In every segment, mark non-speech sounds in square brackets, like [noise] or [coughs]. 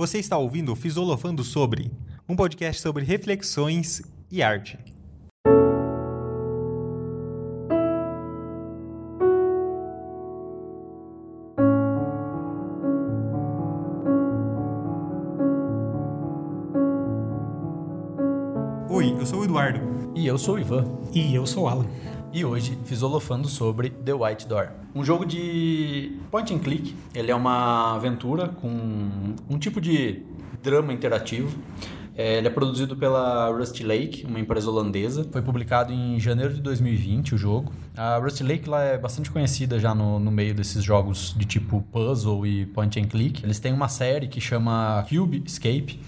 Você está ouvindo o Fisolofando Sobre, um podcast sobre reflexões e arte. Oi, eu sou o Eduardo. E eu sou o Ivan. E eu sou o Alan. E hoje fisolofando sobre The White Door. Um jogo de point and click. Ele é uma aventura com um tipo de drama interativo. É, ele é produzido pela Rusty Lake, uma empresa holandesa. Foi publicado em janeiro de 2020 o jogo. A Rusty Lake lá é bastante conhecida já no, no meio desses jogos de tipo puzzle e point and click. Eles têm uma série que chama Cube Escape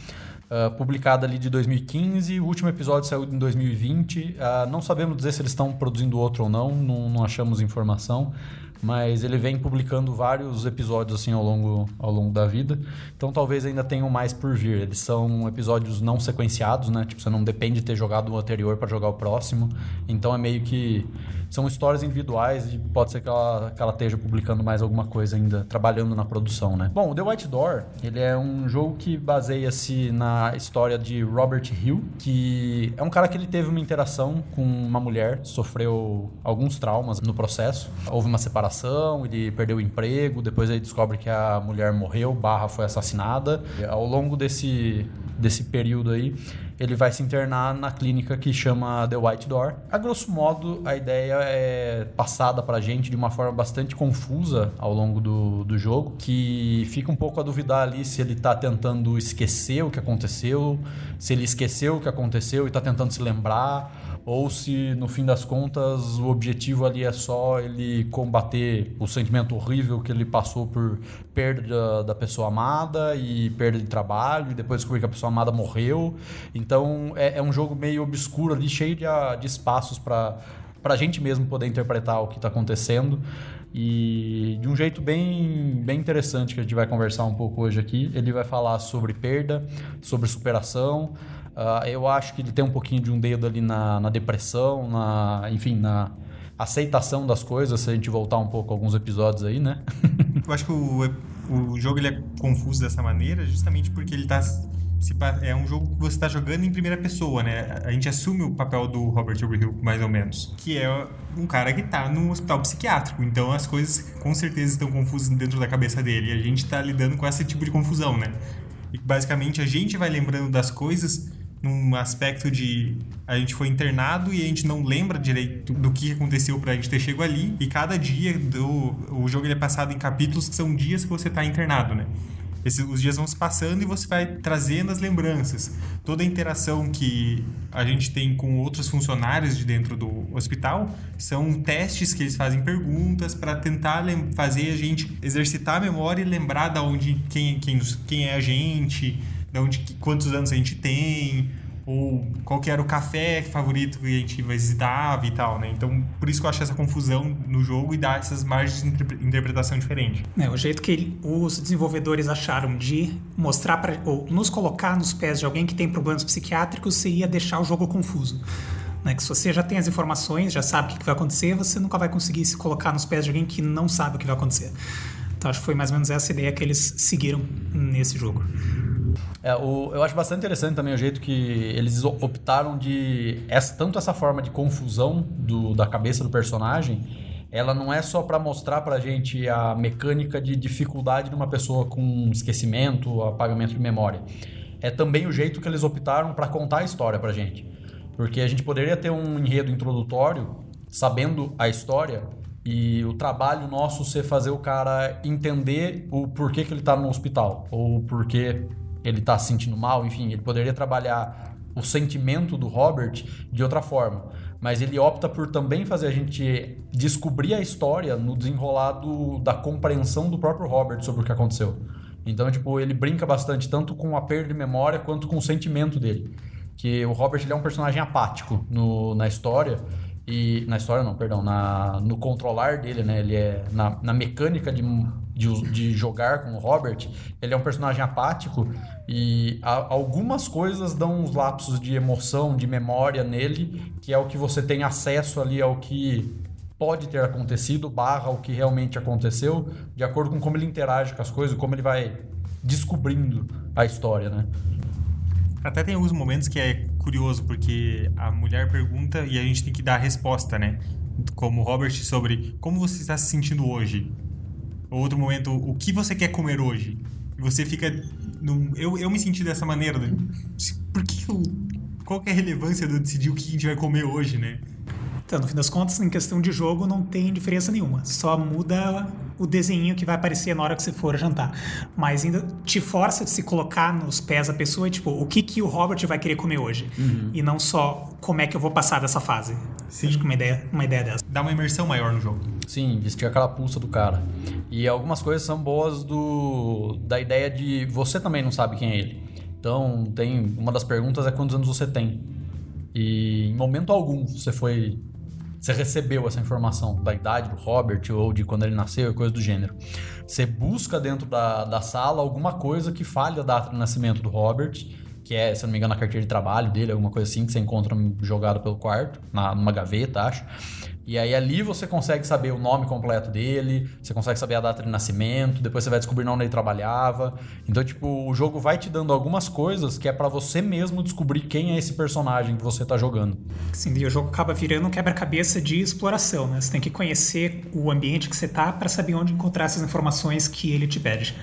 Uh, publicada ali de 2015. O último episódio saiu em 2020. Uh, não sabemos dizer se eles estão produzindo outro ou não, não, não, achamos informação. Mas ele vem publicando vários episódios assim ao longo, ao longo da vida. Então talvez ainda tenham mais por vir. Eles são episódios não sequenciados, né? Tipo, você não depende de ter jogado o anterior para jogar o próximo. Então é meio que são histórias individuais e pode ser que ela, que ela esteja publicando mais alguma coisa ainda, trabalhando na produção, né? Bom, o The White Door, ele é um jogo que baseia-se na história de Robert Hill, que é um cara que ele teve uma interação com uma mulher, sofreu alguns traumas no processo. Houve uma separação, ele perdeu o emprego, depois ele descobre que a mulher morreu, barra foi assassinada. E ao longo desse, desse período aí, ele vai se internar na clínica que chama The White Door. A grosso modo, a ideia é passada pra gente de uma forma bastante confusa ao longo do, do jogo, que fica um pouco a duvidar ali se ele tá tentando esquecer o que aconteceu, se ele esqueceu o que aconteceu e tá tentando se lembrar, ou se no fim das contas o objetivo ali é só ele combater o sentimento horrível que ele passou por perda da pessoa amada e perda de trabalho e depois descobrir que a pessoa amada morreu. Então é, é um jogo meio obscuro ali, cheio de, de espaços para a gente mesmo poder interpretar o que está acontecendo e de um jeito bem, bem interessante que a gente vai conversar um pouco hoje aqui. Ele vai falar sobre perda, sobre superação, Uh, eu acho que ele tem um pouquinho de um dedo ali na, na depressão, na, enfim, na aceitação das coisas, se a gente voltar um pouco alguns episódios aí, né? [laughs] eu acho que o, o jogo ele é confuso dessa maneira justamente porque ele tá é um jogo que você está jogando em primeira pessoa, né? A gente assume o papel do Robert Overhill, mais ou menos, que é um cara que está num hospital psiquiátrico. Então as coisas com certeza estão confusas dentro da cabeça dele. E a gente está lidando com esse tipo de confusão, né? E basicamente a gente vai lembrando das coisas num aspecto de a gente foi internado e a gente não lembra direito do que aconteceu pra gente ter chegado ali. E cada dia do o jogo ele é passado em capítulos que são dias que você tá internado, né? Os dias vão se passando e você vai trazendo as lembranças. Toda a interação que a gente tem com outros funcionários de dentro do hospital são testes que eles fazem perguntas para tentar fazer a gente exercitar a memória e lembrar da onde quem, quem, quem é a gente, de onde, quantos anos a gente tem, ou qual que era o café favorito que a gente visitava e tal, né? Então, por isso que eu acho essa confusão no jogo e dá essas margens de interpretação diferente. É, o jeito que os desenvolvedores acharam de mostrar para ou nos colocar nos pés de alguém que tem problemas psiquiátricos seria deixar o jogo confuso. Né? Que se você já tem as informações, já sabe o que vai acontecer, você nunca vai conseguir se colocar nos pés de alguém que não sabe o que vai acontecer. Então, acho que foi mais ou menos essa ideia que eles seguiram nesse jogo. É, o, eu acho bastante interessante também o jeito que eles optaram de. Essa, tanto essa forma de confusão do, da cabeça do personagem, ela não é só para mostrar pra gente a mecânica de dificuldade de uma pessoa com esquecimento, apagamento de memória. É também o jeito que eles optaram para contar a história pra gente. Porque a gente poderia ter um enredo introdutório, sabendo a história, e o trabalho nosso ser fazer o cara entender o porquê que ele está no hospital, ou porquê ele está se sentindo mal, enfim, ele poderia trabalhar o sentimento do Robert de outra forma. Mas ele opta por também fazer a gente descobrir a história no desenrolado da compreensão do próprio Robert sobre o que aconteceu. Então, tipo, ele brinca bastante tanto com a perda de memória quanto com o sentimento dele. Que o Robert ele é um personagem apático no, na história e na história não, perdão, na, no controlar dele, né? Ele é na, na mecânica de, de, de, jogar com o Robert, ele é um personagem apático e a, algumas coisas dão uns lapsos de emoção, de memória nele, que é o que você tem acesso ali ao que pode ter acontecido, barra o que realmente aconteceu, de acordo com como ele interage com as coisas, como ele vai descobrindo a história, né? Até tem alguns momentos que é curioso, porque a mulher pergunta e a gente tem que dar a resposta, né? Como Robert sobre como você está se sentindo hoje. Outro momento, o que você quer comer hoje? Você fica. Num, eu, eu me senti dessa maneira. Né? Por que eu, Qual que é a relevância de eu decidir o que a gente vai comer hoje, né? Então, no fim das contas, em questão de jogo, não tem diferença nenhuma. Só muda o desenho que vai aparecer na hora que você for jantar. Mas ainda te força de se colocar nos pés da pessoa, tipo, o que, que o Robert vai querer comer hoje? Uhum. E não só como é que eu vou passar dessa fase. Sim. Acho que uma ideia, uma ideia dessa. Dá uma imersão maior no jogo. Sim, vestir aquela pulsa do cara. E algumas coisas são boas do da ideia de você também não sabe quem é ele. Então, tem uma das perguntas é quantos anos você tem. E em momento algum você foi você recebeu essa informação da idade do Robert ou de quando ele nasceu, coisa do gênero. Você busca dentro da, da sala alguma coisa que fale a data de nascimento do Robert, que é, se não me engano, a carteira de trabalho dele, alguma coisa assim que você encontra jogado pelo quarto, na, numa gaveta, acho. E aí ali você consegue saber o nome completo dele, você consegue saber a data de nascimento, depois você vai descobrir onde ele trabalhava. Então, tipo, o jogo vai te dando algumas coisas que é para você mesmo descobrir quem é esse personagem que você tá jogando. Sim, e o jogo acaba virando um quebra-cabeça de exploração, né? Você tem que conhecer o ambiente que você tá para saber onde encontrar essas informações que ele te pede.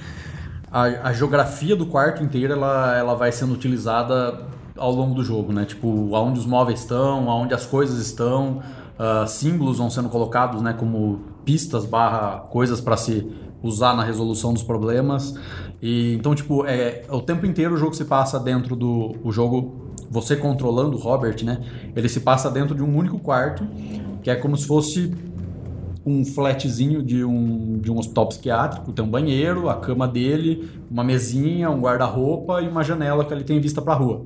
A, a geografia do quarto inteiro, ela, ela vai sendo utilizada ao longo do jogo, né? Tipo, aonde os móveis estão, aonde as coisas estão, uh, símbolos vão sendo colocados, né? Como pistas barra coisas para se usar na resolução dos problemas. E então, tipo, é o tempo inteiro o jogo se passa dentro do o jogo você controlando o Robert, né? Ele se passa dentro de um único quarto, que é como se fosse um flatzinho de um, de um hospital psiquiátrico, tem um banheiro, a cama dele, uma mesinha, um guarda-roupa e uma janela que ele tem vista para a rua.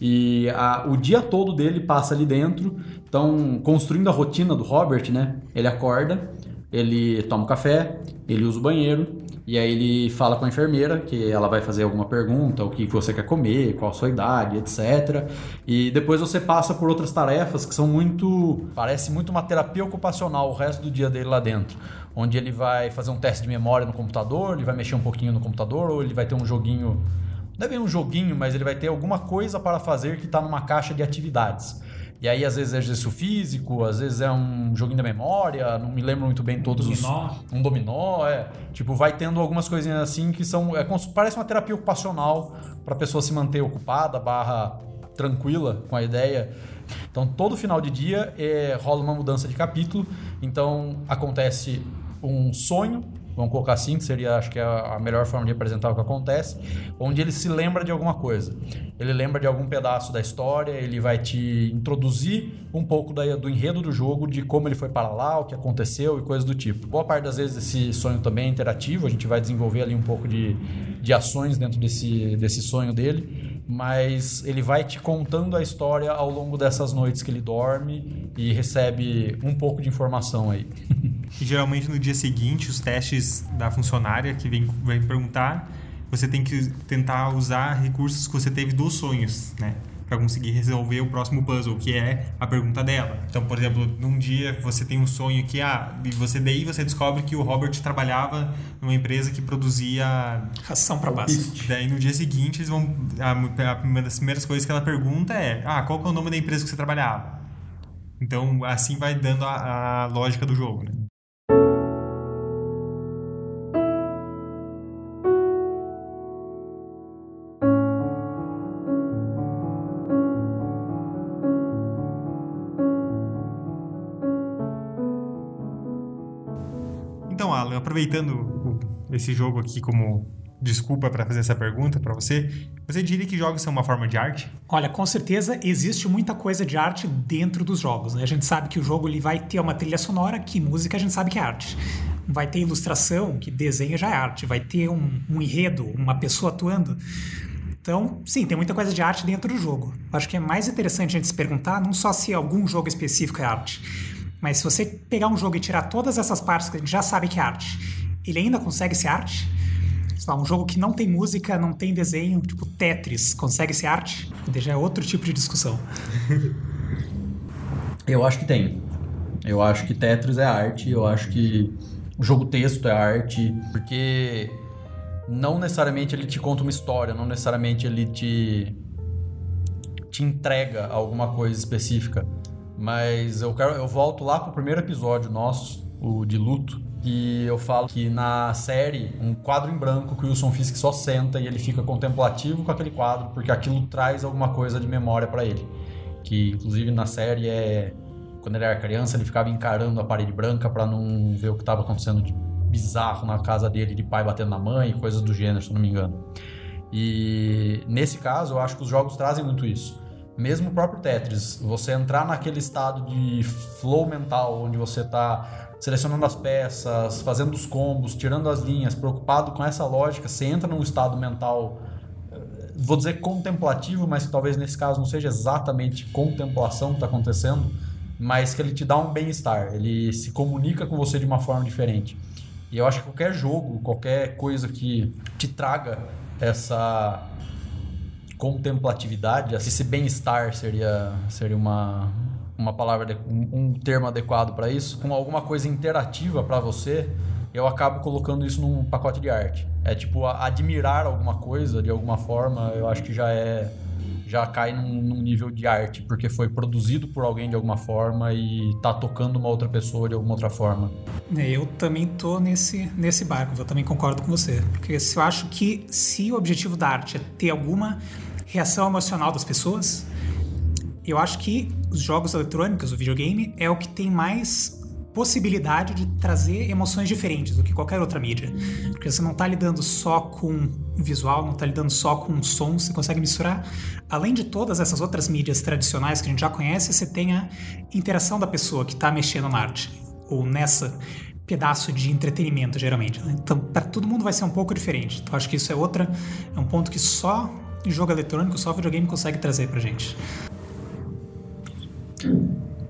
E a, o dia todo dele passa ali dentro, então construindo a rotina do Robert, né? Ele acorda, ele toma um café, ele usa o banheiro, e aí ele fala com a enfermeira que ela vai fazer alguma pergunta, o que você quer comer, qual a sua idade, etc. E depois você passa por outras tarefas que são muito. Parece muito uma terapia ocupacional o resto do dia dele lá dentro. Onde ele vai fazer um teste de memória no computador, ele vai mexer um pouquinho no computador, ou ele vai ter um joguinho. Não é bem um joguinho, mas ele vai ter alguma coisa para fazer que está numa caixa de atividades. E aí, às vezes, é exercício físico, às vezes é um joguinho da memória, não me lembro muito bem todos Dominó. os. Um dominó, é. Tipo, vai tendo algumas coisinhas assim que são. É, parece uma terapia ocupacional para a pessoa se manter ocupada, barra tranquila com a ideia. Então, todo final de dia é, rola uma mudança de capítulo. Então, acontece um sonho, vamos colocar assim, que seria, acho que é a melhor forma de representar o que acontece, onde ele se lembra de alguma coisa. Ele lembra de algum pedaço da história, ele vai te introduzir um pouco da- do enredo do jogo, de como ele foi para lá, o que aconteceu e coisas do tipo. Boa parte das vezes esse sonho também é interativo, a gente vai desenvolver ali um pouco de, de ações dentro desse, desse sonho dele, mas ele vai te contando a história ao longo dessas noites que ele dorme e recebe um pouco de informação aí. [laughs] E geralmente no dia seguinte, os testes da funcionária que vem, vem perguntar, você tem que tentar usar recursos que você teve dos sonhos, né? Pra conseguir resolver o próximo puzzle, que é a pergunta dela. Então, por exemplo, num dia você tem um sonho que, ah, e você daí você descobre que o Robert trabalhava numa empresa que produzia Ração para baixo. Daí no dia seguinte eles vão. A, a- uma das primeiras coisas que ela pergunta é: Ah, qual que é o nome da empresa que você trabalhava? Então assim vai dando a, a lógica do jogo, né? Então, Alan, aproveitando esse jogo aqui como desculpa para fazer essa pergunta para você, você diria que jogos são uma forma de arte? Olha, com certeza existe muita coisa de arte dentro dos jogos. Né? A gente sabe que o jogo ele vai ter uma trilha sonora, que música a gente sabe que é arte. Vai ter ilustração, que desenho já é arte. Vai ter um, um enredo, uma pessoa atuando. Então, sim, tem muita coisa de arte dentro do jogo. Acho que é mais interessante a gente se perguntar não só se algum jogo específico é arte, mas se você pegar um jogo e tirar todas essas partes que a gente já sabe que é arte, ele ainda consegue ser arte? Um jogo que não tem música, não tem desenho, tipo Tetris, consegue ser arte? Já é outro tipo de discussão. [laughs] Eu acho que tem. Eu acho que Tetris é arte, eu acho que o jogo texto é arte, porque não necessariamente ele te conta uma história, não necessariamente ele te te entrega alguma coisa específica. Mas eu quero eu volto lá pro primeiro episódio nosso, o de luto, e eu falo que na série, um quadro em branco que o Wilson Fisk só senta e ele fica contemplativo com aquele quadro, porque aquilo traz alguma coisa de memória para ele. Que inclusive na série é quando ele era criança, ele ficava encarando a parede branca para não ver o que estava acontecendo de bizarro na casa dele, de pai batendo na mãe, coisas do gênero, se não me engano. E nesse caso, eu acho que os jogos trazem muito isso. Mesmo o próprio Tetris, você entrar naquele estado de flow mental, onde você está selecionando as peças, fazendo os combos, tirando as linhas, preocupado com essa lógica, você entra num estado mental, eh, vou dizer contemplativo, mas que talvez nesse caso não seja exatamente contemplação que está acontecendo, mas que ele te dá um bem-estar, ele se comunica com você de uma forma diferente. E eu acho que qualquer jogo, qualquer coisa que te traga essa contemplatividade, esse bem-estar seria, seria uma, uma palavra, um, termo adequado para isso, com alguma coisa interativa para você, eu acabo colocando isso num pacote de arte. É tipo admirar alguma coisa de alguma forma, eu acho que já é já cai num, num, nível de arte, porque foi produzido por alguém de alguma forma e tá tocando uma outra pessoa de alguma outra forma. É, eu também tô nesse, nesse barco, eu também concordo com você. Porque se eu acho que se o objetivo da arte é ter alguma reação emocional das pessoas, eu acho que os jogos eletrônicos, o videogame, é o que tem mais possibilidade de trazer emoções diferentes do que qualquer outra mídia. Porque você não está lidando só com visual, não está lidando só com som, você consegue misturar. Além de todas essas outras mídias tradicionais que a gente já conhece, você tem a interação da pessoa que está mexendo na arte, ou nessa pedaço de entretenimento, geralmente. Né? Então, para todo mundo vai ser um pouco diferente. Então, acho que isso é outra, é um ponto que só jogo eletrônico, só videogame consegue trazer pra gente.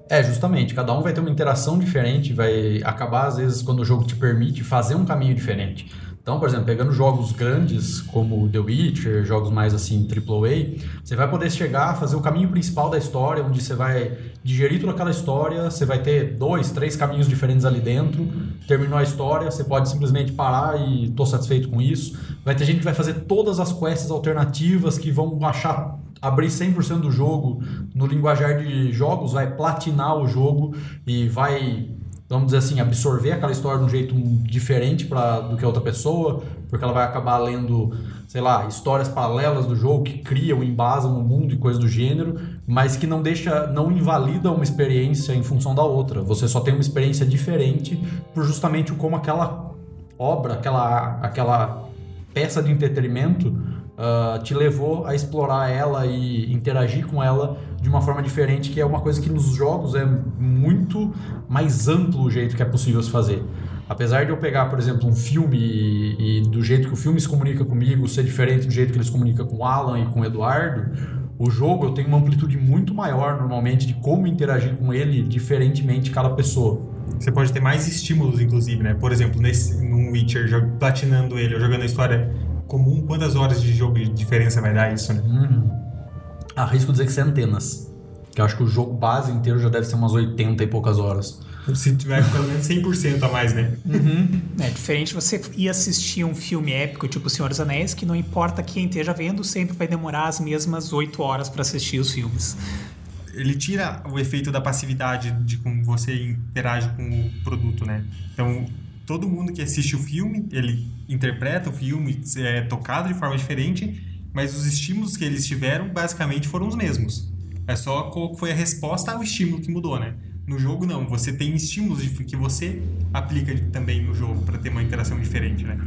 É, justamente. Cada um vai ter uma interação diferente, vai acabar, às vezes, quando o jogo te permite fazer um caminho diferente. Então, por exemplo, pegando jogos grandes como The Witcher, jogos mais assim AAA, você vai poder chegar a fazer o caminho principal da história, onde você vai digerir toda aquela história, você vai ter dois, três caminhos diferentes ali dentro, terminou a história, você pode simplesmente parar e tô satisfeito com isso. Vai ter gente que vai fazer todas as quests alternativas que vão achar abrir 100% do jogo no linguajar de jogos, vai platinar o jogo e vai vamos dizer assim, absorver aquela história de um jeito diferente pra, do que a outra pessoa, porque ela vai acabar lendo, sei lá, histórias paralelas do jogo que criam, embasam o mundo e coisas do gênero, mas que não deixa, não invalida uma experiência em função da outra. Você só tem uma experiência diferente por justamente como aquela obra, aquela, aquela peça de entretenimento uh, te levou a explorar ela e interagir com ela de uma forma diferente, que é uma coisa que nos jogos é muito mais amplo o jeito que é possível se fazer. Apesar de eu pegar, por exemplo, um filme e, e do jeito que o filme se comunica comigo ser diferente do jeito que ele se comunica com o Alan e com o Eduardo, o jogo eu tenho uma amplitude muito maior normalmente de como interagir com ele diferentemente cada pessoa. Você pode ter mais estímulos, inclusive, né? Por exemplo, nesse, num Witcher, platinando ele ou jogando a história comum, quantas horas de jogo de diferença vai dar isso, né? Uhum. Arrisco dizer que centenas. Que eu acho que o jogo base inteiro já deve ser umas 80 e poucas horas. Se tiver pelo menos 100% a mais, né? Uhum. É diferente você ir assistir um filme épico, tipo O Senhor dos Anéis, que não importa quem esteja vendo, sempre vai demorar as mesmas 8 horas para assistir os filmes. Ele tira o efeito da passividade de como você interage com o produto, né? Então, todo mundo que assiste o filme, ele interpreta o filme, é tocado de forma diferente, mas os estímulos que eles tiveram basicamente foram os mesmos. É só qual foi a resposta ao estímulo que mudou, né? No jogo não, você tem estímulos que você aplica também no jogo para ter uma interação diferente, né?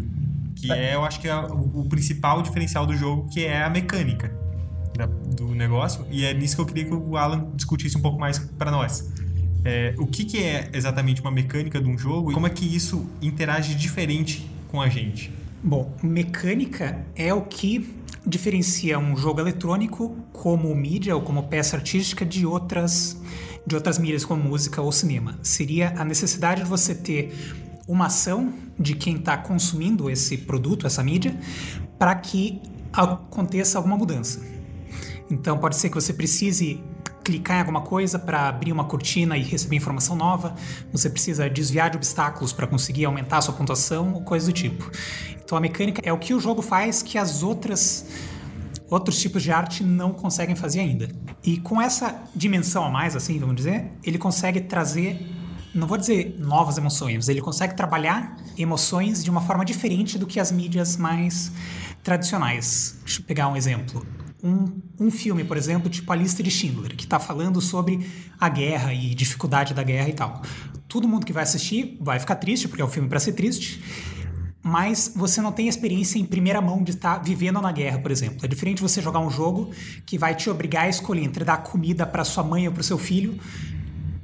Que é, eu acho que é o, principal diferencial do jogo, que é a mecânica do negócio. E é nisso que eu queria que o Alan discutisse um pouco mais para nós. É, o que, que é exatamente uma mecânica de um jogo e como é que isso interage diferente com a gente? Bom, mecânica é o que diferencia um jogo eletrônico como mídia ou como peça artística de outras de outras mídias como música ou cinema. Seria a necessidade de você ter uma ação de quem está consumindo esse produto, essa mídia, para que aconteça alguma mudança. Então pode ser que você precise clicar em alguma coisa para abrir uma cortina e receber informação nova, você precisa desviar de obstáculos para conseguir aumentar a sua pontuação, ou coisa do tipo. Então a mecânica é o que o jogo faz que as outras outros tipos de arte não conseguem fazer ainda. E com essa dimensão a mais, assim, vamos dizer, ele consegue trazer, não vou dizer novas emoções, ele consegue trabalhar emoções de uma forma diferente do que as mídias mais tradicionais. Deixa eu pegar um exemplo um, um filme, por exemplo, tipo A Lista de Schindler, que está falando sobre a guerra e dificuldade da guerra e tal. Todo mundo que vai assistir vai ficar triste, porque é um filme para ser triste, mas você não tem experiência em primeira mão de estar tá vivendo na guerra, por exemplo. É diferente você jogar um jogo que vai te obrigar a escolher entre dar comida para sua mãe ou para o seu filho,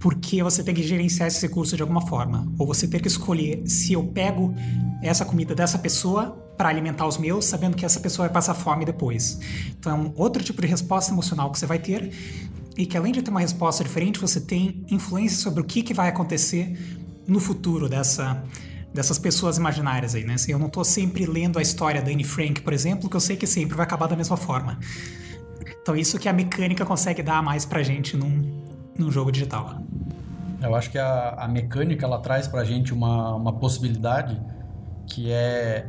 porque você tem que gerenciar esse recurso de alguma forma. Ou você ter que escolher se eu pego essa comida dessa pessoa para alimentar os meus, sabendo que essa pessoa vai passar fome depois. Então outro tipo de resposta emocional que você vai ter e que além de ter uma resposta diferente, você tem influência sobre o que, que vai acontecer no futuro dessa dessas pessoas imaginárias aí, né? Eu não estou sempre lendo a história da Anne Frank, por exemplo, que eu sei que sempre vai acabar da mesma forma. Então isso que a mecânica consegue dar mais pra gente num, num jogo digital. Eu acho que a, a mecânica ela traz pra gente uma, uma possibilidade que é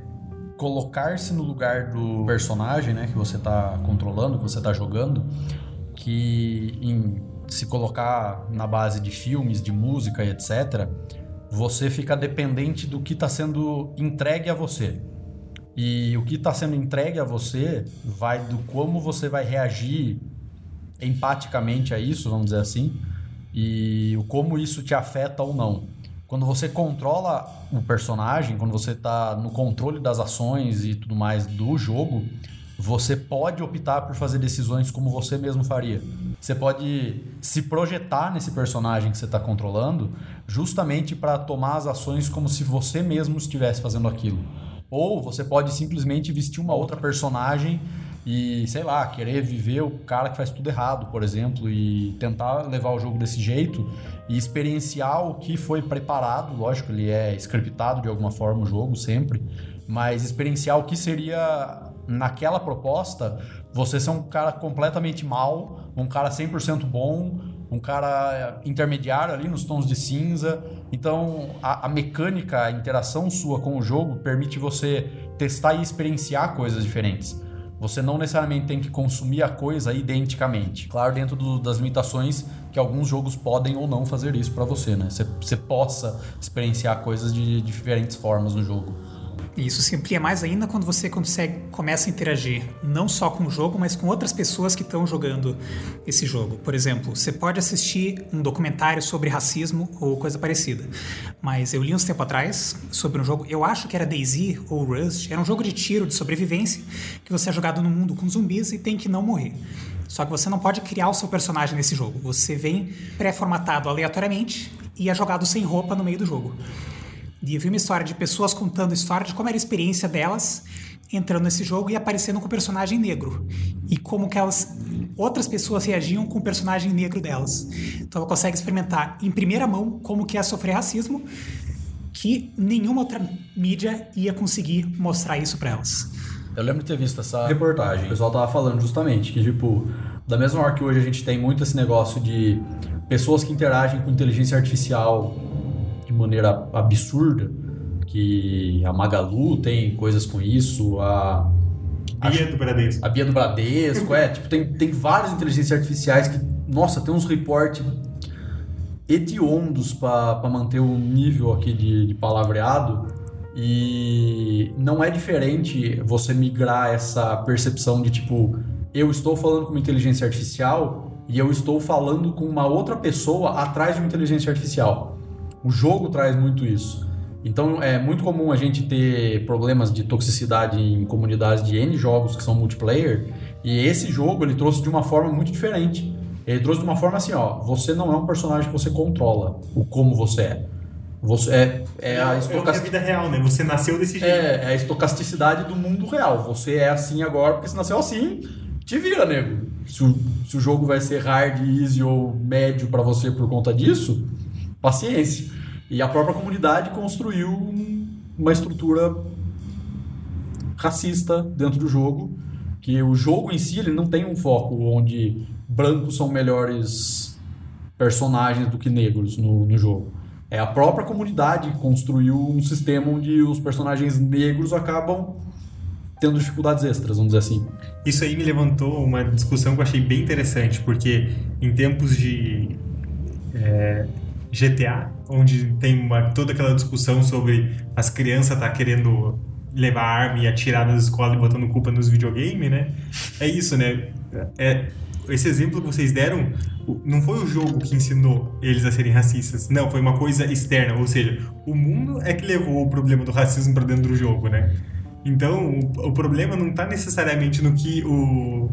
colocar-se no lugar do personagem, né, que você está controlando, que você está jogando, que em se colocar na base de filmes, de música etc, você fica dependente do que está sendo entregue a você. E o que está sendo entregue a você vai do como você vai reagir empaticamente a isso, vamos dizer assim, e o como isso te afeta ou não quando você controla o personagem, quando você está no controle das ações e tudo mais do jogo, você pode optar por fazer decisões como você mesmo faria. Você pode se projetar nesse personagem que você está controlando, justamente para tomar as ações como se você mesmo estivesse fazendo aquilo. Ou você pode simplesmente vestir uma outra personagem e, sei lá, querer viver o cara que faz tudo errado, por exemplo, e tentar levar o jogo desse jeito e experienciar o que foi preparado. Lógico, ele é scriptado de alguma forma o jogo sempre, mas experienciar o que seria naquela proposta você ser um cara completamente mal, um cara 100% bom, um cara intermediário ali nos tons de cinza. Então, a, a, mecânica, a interação sua com o jogo permite você testar e experienciar coisas diferentes. Você não necessariamente tem que consumir a coisa identicamente. Claro, dentro do, das limitações que alguns jogos podem ou não fazer isso para você, né? Você, você possa experienciar coisas de, de diferentes formas no jogo. E isso se amplia mais ainda quando você consegue, começa a interagir não só com o jogo, mas com outras pessoas que estão jogando esse jogo. Por exemplo, você pode assistir um documentário sobre racismo ou coisa parecida. Mas eu li uns tempo atrás sobre um jogo, eu acho que era DayZ ou Rust, era um jogo de tiro de sobrevivência que você é jogado no mundo com zumbis e tem que não morrer. Só que você não pode criar o seu personagem nesse jogo. Você vem pré-formatado aleatoriamente e é jogado sem roupa no meio do jogo. E eu vi uma história de pessoas contando a história de como era a experiência delas entrando nesse jogo e aparecendo com o personagem negro. E como que elas outras pessoas reagiam com o personagem negro delas. Então ela consegue experimentar em primeira mão como que é sofrer racismo, que nenhuma outra mídia ia conseguir mostrar isso para elas. Eu lembro de ter visto essa reportagem. O pessoal tava falando justamente que, tipo, da mesma hora que hoje a gente tem muito esse negócio de pessoas que interagem com inteligência artificial de maneira absurda, que a Magalu tem coisas com isso, a Bia do Bradesco. A Bia do Bradesco, é, tipo, tem, tem várias inteligências artificiais que, nossa, tem uns reportes hediondos para manter o nível aqui de, de palavreado e não é diferente você migrar essa percepção de tipo, eu estou falando com uma inteligência artificial e eu estou falando com uma outra pessoa atrás de uma inteligência artificial. O jogo traz muito isso. Então é muito comum a gente ter problemas de toxicidade em comunidades de N jogos que são multiplayer, e esse jogo ele trouxe de uma forma muito diferente. Ele trouxe de uma forma assim, ó, você não é um personagem que você controla o como você é. Você é, é a estocast... é a vida real, né? Você nasceu desse jeito. É, é a estocasticidade do mundo real. Você é assim agora porque você nasceu assim, te vira, nego. Se o, se o jogo vai ser hard, easy ou médio para você por conta disso, paciência. E a própria comunidade construiu uma estrutura racista dentro do jogo que o jogo em si ele não tem um foco onde brancos são melhores personagens do que negros no, no jogo. É a própria comunidade que construiu um sistema onde os personagens negros acabam tendo dificuldades extras, vamos dizer assim. Isso aí me levantou uma discussão que eu achei bem interessante, porque em tempos de é, GTA, onde tem uma, toda aquela discussão sobre as crianças tá querendo levar arma e atirar nas escolas e botando culpa nos videogames, né? É isso, né? É, esse exemplo que vocês deram não foi o jogo que ensinou eles a serem racistas. Não, foi uma coisa externa. Ou seja, o mundo é que levou o problema do racismo para dentro do jogo, né? Então, o, o problema não está necessariamente no que o,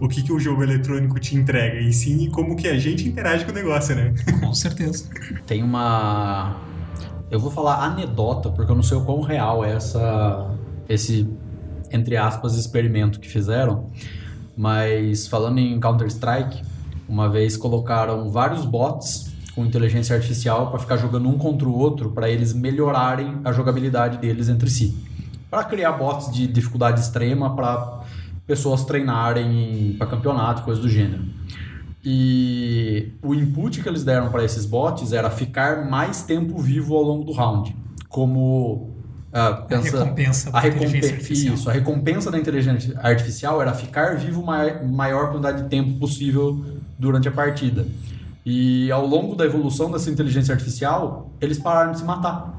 o que, que o jogo eletrônico te entrega, e sim como que a gente interage com o negócio, né? [laughs] Com certeza. Tem uma. Eu vou falar anedota, porque eu não sei o quão real é essa. esse, entre aspas, experimento que fizeram. Mas falando em Counter-Strike, uma vez colocaram vários bots com inteligência artificial para ficar jogando um contra o outro para eles melhorarem a jogabilidade deles entre si. Para criar bots de dificuldade extrema para pessoas treinarem para campeonato, coisas do gênero. E o input que eles deram para esses bots era ficar mais tempo vivo ao longo do round. Como uh, pensa, a recompensa da a inteligência artificial. Isso, a recompensa da inteligência artificial era ficar vivo mai, maior quantidade de tempo possível durante a partida. E ao longo da evolução dessa inteligência artificial, eles pararam de se matar.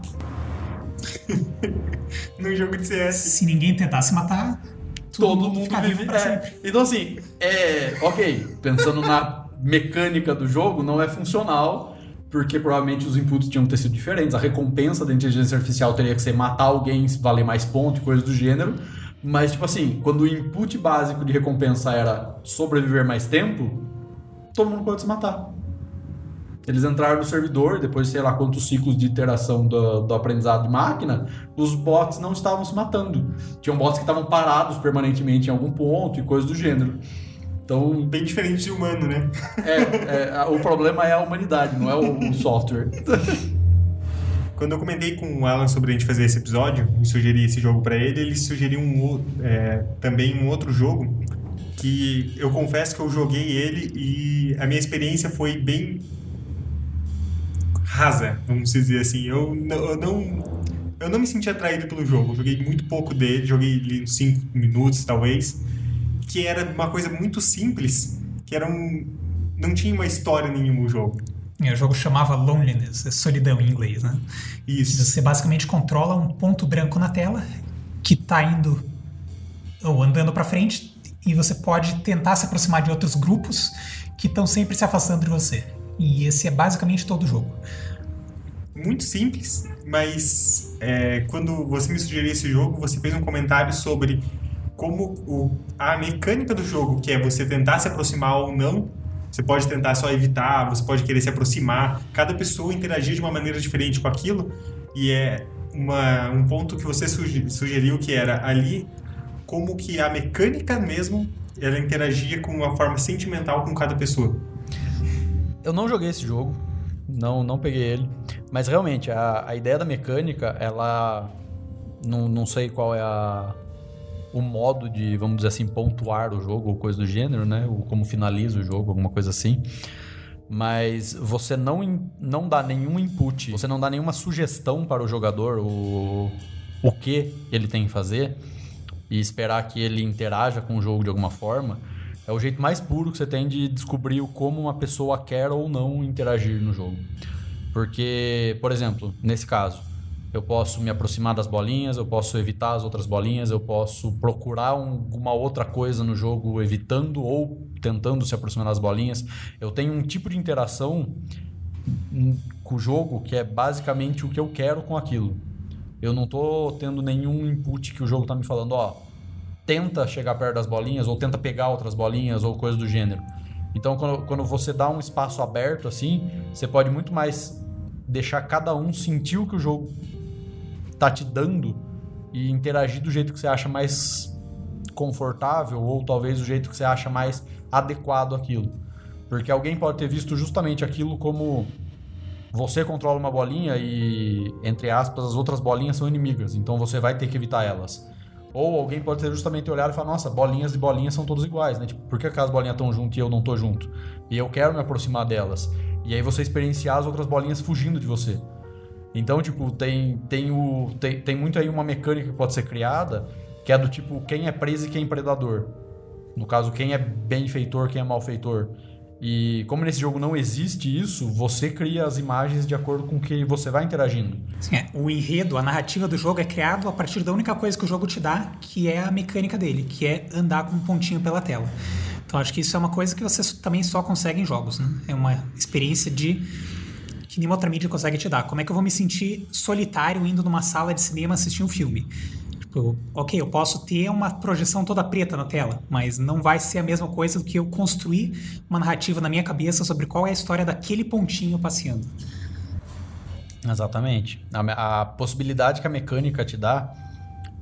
[laughs] no jogo de CS. Se ninguém tentasse matar, todo, todo mundo fica vivo pra é. sempre. Então, assim, é. Ok, pensando na [laughs] mecânica do jogo, não é funcional, porque provavelmente os inputs tinham que ter sido diferentes. A recompensa da inteligência artificial teria que ser matar alguém, valer mais ponto e coisas do gênero. Mas, tipo assim, quando o input básico de recompensa era sobreviver mais tempo, todo mundo pode se matar. Eles entraram no servidor, depois de sei lá quantos ciclos de iteração do, do, aprendizado de máquina, os bots não estavam se matando. Tinham bots que estavam parados permanentemente em algum ponto e coisas do gênero. Então, bem diferente de humano, né? É, é o problema é a humanidade, não é o, o software. [laughs] Quando eu comentei com o Alan sobre a gente fazer esse episódio e sugerir esse jogo para ele, ele sugeriu um, é, também um outro jogo que eu confesso que eu joguei ele e a minha experiência foi bem rasa, vamos dizer assim. Eu, eu não eu não me senti atraído pelo jogo. Eu joguei muito pouco dele, joguei ele uns 5 minutos talvez, que era uma coisa muito simples, que era um não tinha uma história nenhuma o jogo. É, o jogo chamava Loneliness, é solidão em inglês, né? Isso. Você basicamente controla um ponto branco na tela que está indo ou andando para frente e você pode tentar se aproximar de outros grupos que estão sempre se afastando de você. E esse é basicamente todo o jogo. Muito simples, mas é, quando você me sugeriu esse jogo, você fez um comentário sobre como o, a mecânica do jogo, que é você tentar se aproximar ou não, você pode tentar só evitar, você pode querer se aproximar, cada pessoa interagir de uma maneira diferente com aquilo, e é uma, um ponto que você sugeriu que era ali como que a mecânica mesmo ela interagia com uma forma sentimental com cada pessoa. Eu não joguei esse jogo, não, não peguei ele, mas realmente a, a ideia da mecânica, ela não, não sei qual é a, o modo de, vamos dizer assim, pontuar o jogo ou coisa do gênero, né? Ou como finaliza o jogo, alguma coisa assim. Mas você não, não dá nenhum input, você não dá nenhuma sugestão para o jogador o, o que ele tem que fazer e esperar que ele interaja com o jogo de alguma forma, é o jeito mais puro que você tem de descobrir como uma pessoa quer ou não interagir no jogo. Porque, por exemplo, nesse caso, eu posso me aproximar das bolinhas, eu posso evitar as outras bolinhas, eu posso procurar alguma outra coisa no jogo evitando ou tentando se aproximar das bolinhas. Eu tenho um tipo de interação com o jogo que é basicamente o que eu quero com aquilo eu não tô tendo nenhum input que o jogo tá me falando, ó, tenta chegar perto das bolinhas, ou tenta pegar outras bolinhas, ou coisa do gênero. Então, quando, quando você dá um espaço aberto assim, você pode muito mais deixar cada um sentir o que o jogo tá te dando e interagir do jeito que você acha mais confortável, ou talvez do jeito que você acha mais adequado aquilo. Porque alguém pode ter visto justamente aquilo como você controla uma bolinha e, entre aspas, as outras bolinhas são inimigas, então você vai ter que evitar elas. Ou alguém pode ter justamente olhado e falar, nossa, bolinhas e bolinhas são todos iguais, né? Tipo, por que aquelas bolinhas estão juntas e eu não tô junto? E eu quero me aproximar delas. E aí você experienciar as outras bolinhas fugindo de você. Então, tipo, tem, tem, o, tem, tem muito aí uma mecânica que pode ser criada, que é do tipo, quem é preso e quem é predador. No caso, quem é benfeitor, quem é malfeitor. E como nesse jogo não existe isso, você cria as imagens de acordo com o que você vai interagindo. Sim, é. O enredo, a narrativa do jogo é criado a partir da única coisa que o jogo te dá, que é a mecânica dele, que é andar com um pontinho pela tela. Então acho que isso é uma coisa que você também só consegue em jogos, né? É uma experiência de que nenhuma outra mídia consegue te dar. Como é que eu vou me sentir solitário indo numa sala de cinema assistir um filme? Ok, eu posso ter uma projeção toda preta na tela, mas não vai ser a mesma coisa do que eu construir uma narrativa na minha cabeça sobre qual é a história daquele pontinho passeando. Exatamente. A, a possibilidade que a mecânica te dá,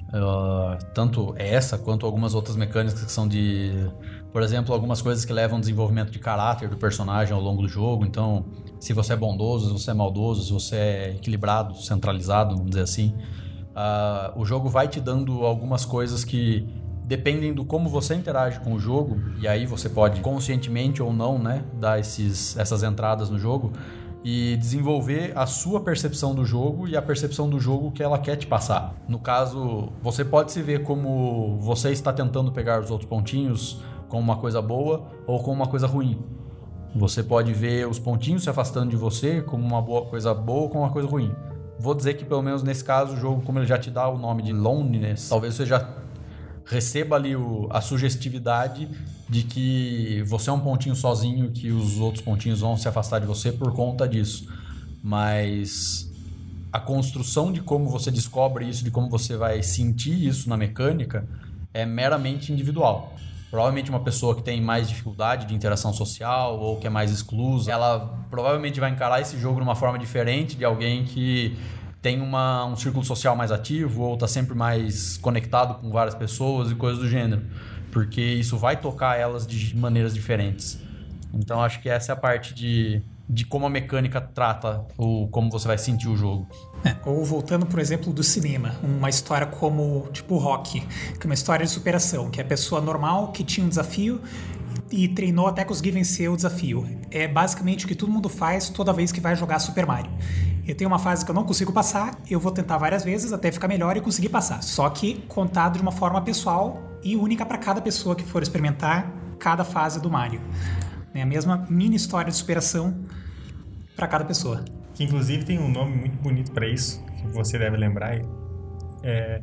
uh, tanto essa quanto algumas outras mecânicas que são de, por exemplo, algumas coisas que levam ao desenvolvimento de caráter do personagem ao longo do jogo. Então, se você é bondoso, se você é maldoso, se você é equilibrado, centralizado, vamos dizer assim Uh, o jogo vai te dando algumas coisas que dependem do como você interage com o jogo, e aí você pode conscientemente ou não, né, dar esses, essas entradas no jogo e desenvolver a sua percepção do jogo e a percepção do jogo que ela quer te passar. No caso, você pode se ver como você está tentando pegar os outros pontinhos como uma coisa boa ou como uma coisa ruim. Você pode ver os pontinhos se afastando de você como uma boa coisa boa ou como uma coisa ruim. Vou dizer que pelo menos nesse caso o jogo, como ele já te dá o nome de loneliness, talvez você já receba ali o, a sugestividade de que você é um pontinho sozinho, que os outros pontinhos vão se afastar de você por conta disso. Mas a construção de como você descobre isso, de como você vai sentir isso na mecânica, é meramente individual. Provavelmente uma pessoa que tem mais dificuldade de interação social ou que é mais exclusa, ela provavelmente vai encarar esse jogo de uma forma diferente de alguém que tem uma, um círculo social mais ativo ou está sempre mais conectado com várias pessoas e coisas do gênero. Porque isso vai tocar elas de maneiras diferentes. Então acho que essa é a parte de de como a mecânica trata o como você vai sentir o jogo. É, ou voltando, por exemplo, do cinema, uma história como tipo Rock, que é uma história de superação, que é a pessoa normal que tinha um desafio e treinou até conseguir vencer o desafio. É basicamente o que todo mundo faz toda vez que vai jogar Super Mario. Eu tenho uma fase que eu não consigo passar, eu vou tentar várias vezes até ficar melhor e conseguir passar. Só que contado de uma forma pessoal e única para cada pessoa que for experimentar cada fase do Mario. É a mesma mini história de superação para cada pessoa. Que inclusive tem um nome muito bonito para isso, que você deve lembrar. É,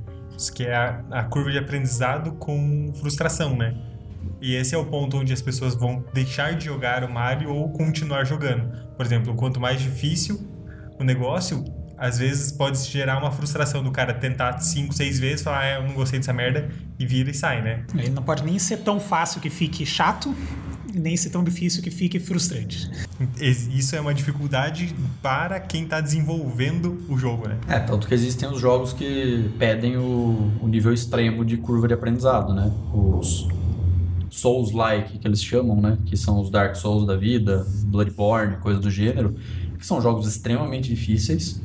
que é a, a curva de aprendizado com frustração, né? E esse é o ponto onde as pessoas vão deixar de jogar o Mario ou continuar jogando. Por exemplo, quanto mais difícil o negócio, às vezes pode gerar uma frustração do cara tentar cinco, seis vezes, falar, ah, eu não gostei dessa merda, e vira e sai, né? Ele não pode nem ser tão fácil que fique chato, nem ser tão difícil que fique frustrante. Isso é uma dificuldade para quem está desenvolvendo o jogo, né? É, tanto que existem os jogos que pedem o, o nível extremo de curva de aprendizado, né? Os Souls-like, que eles chamam, né? Que são os Dark Souls da vida, Bloodborne, coisa do gênero, que são jogos extremamente difíceis,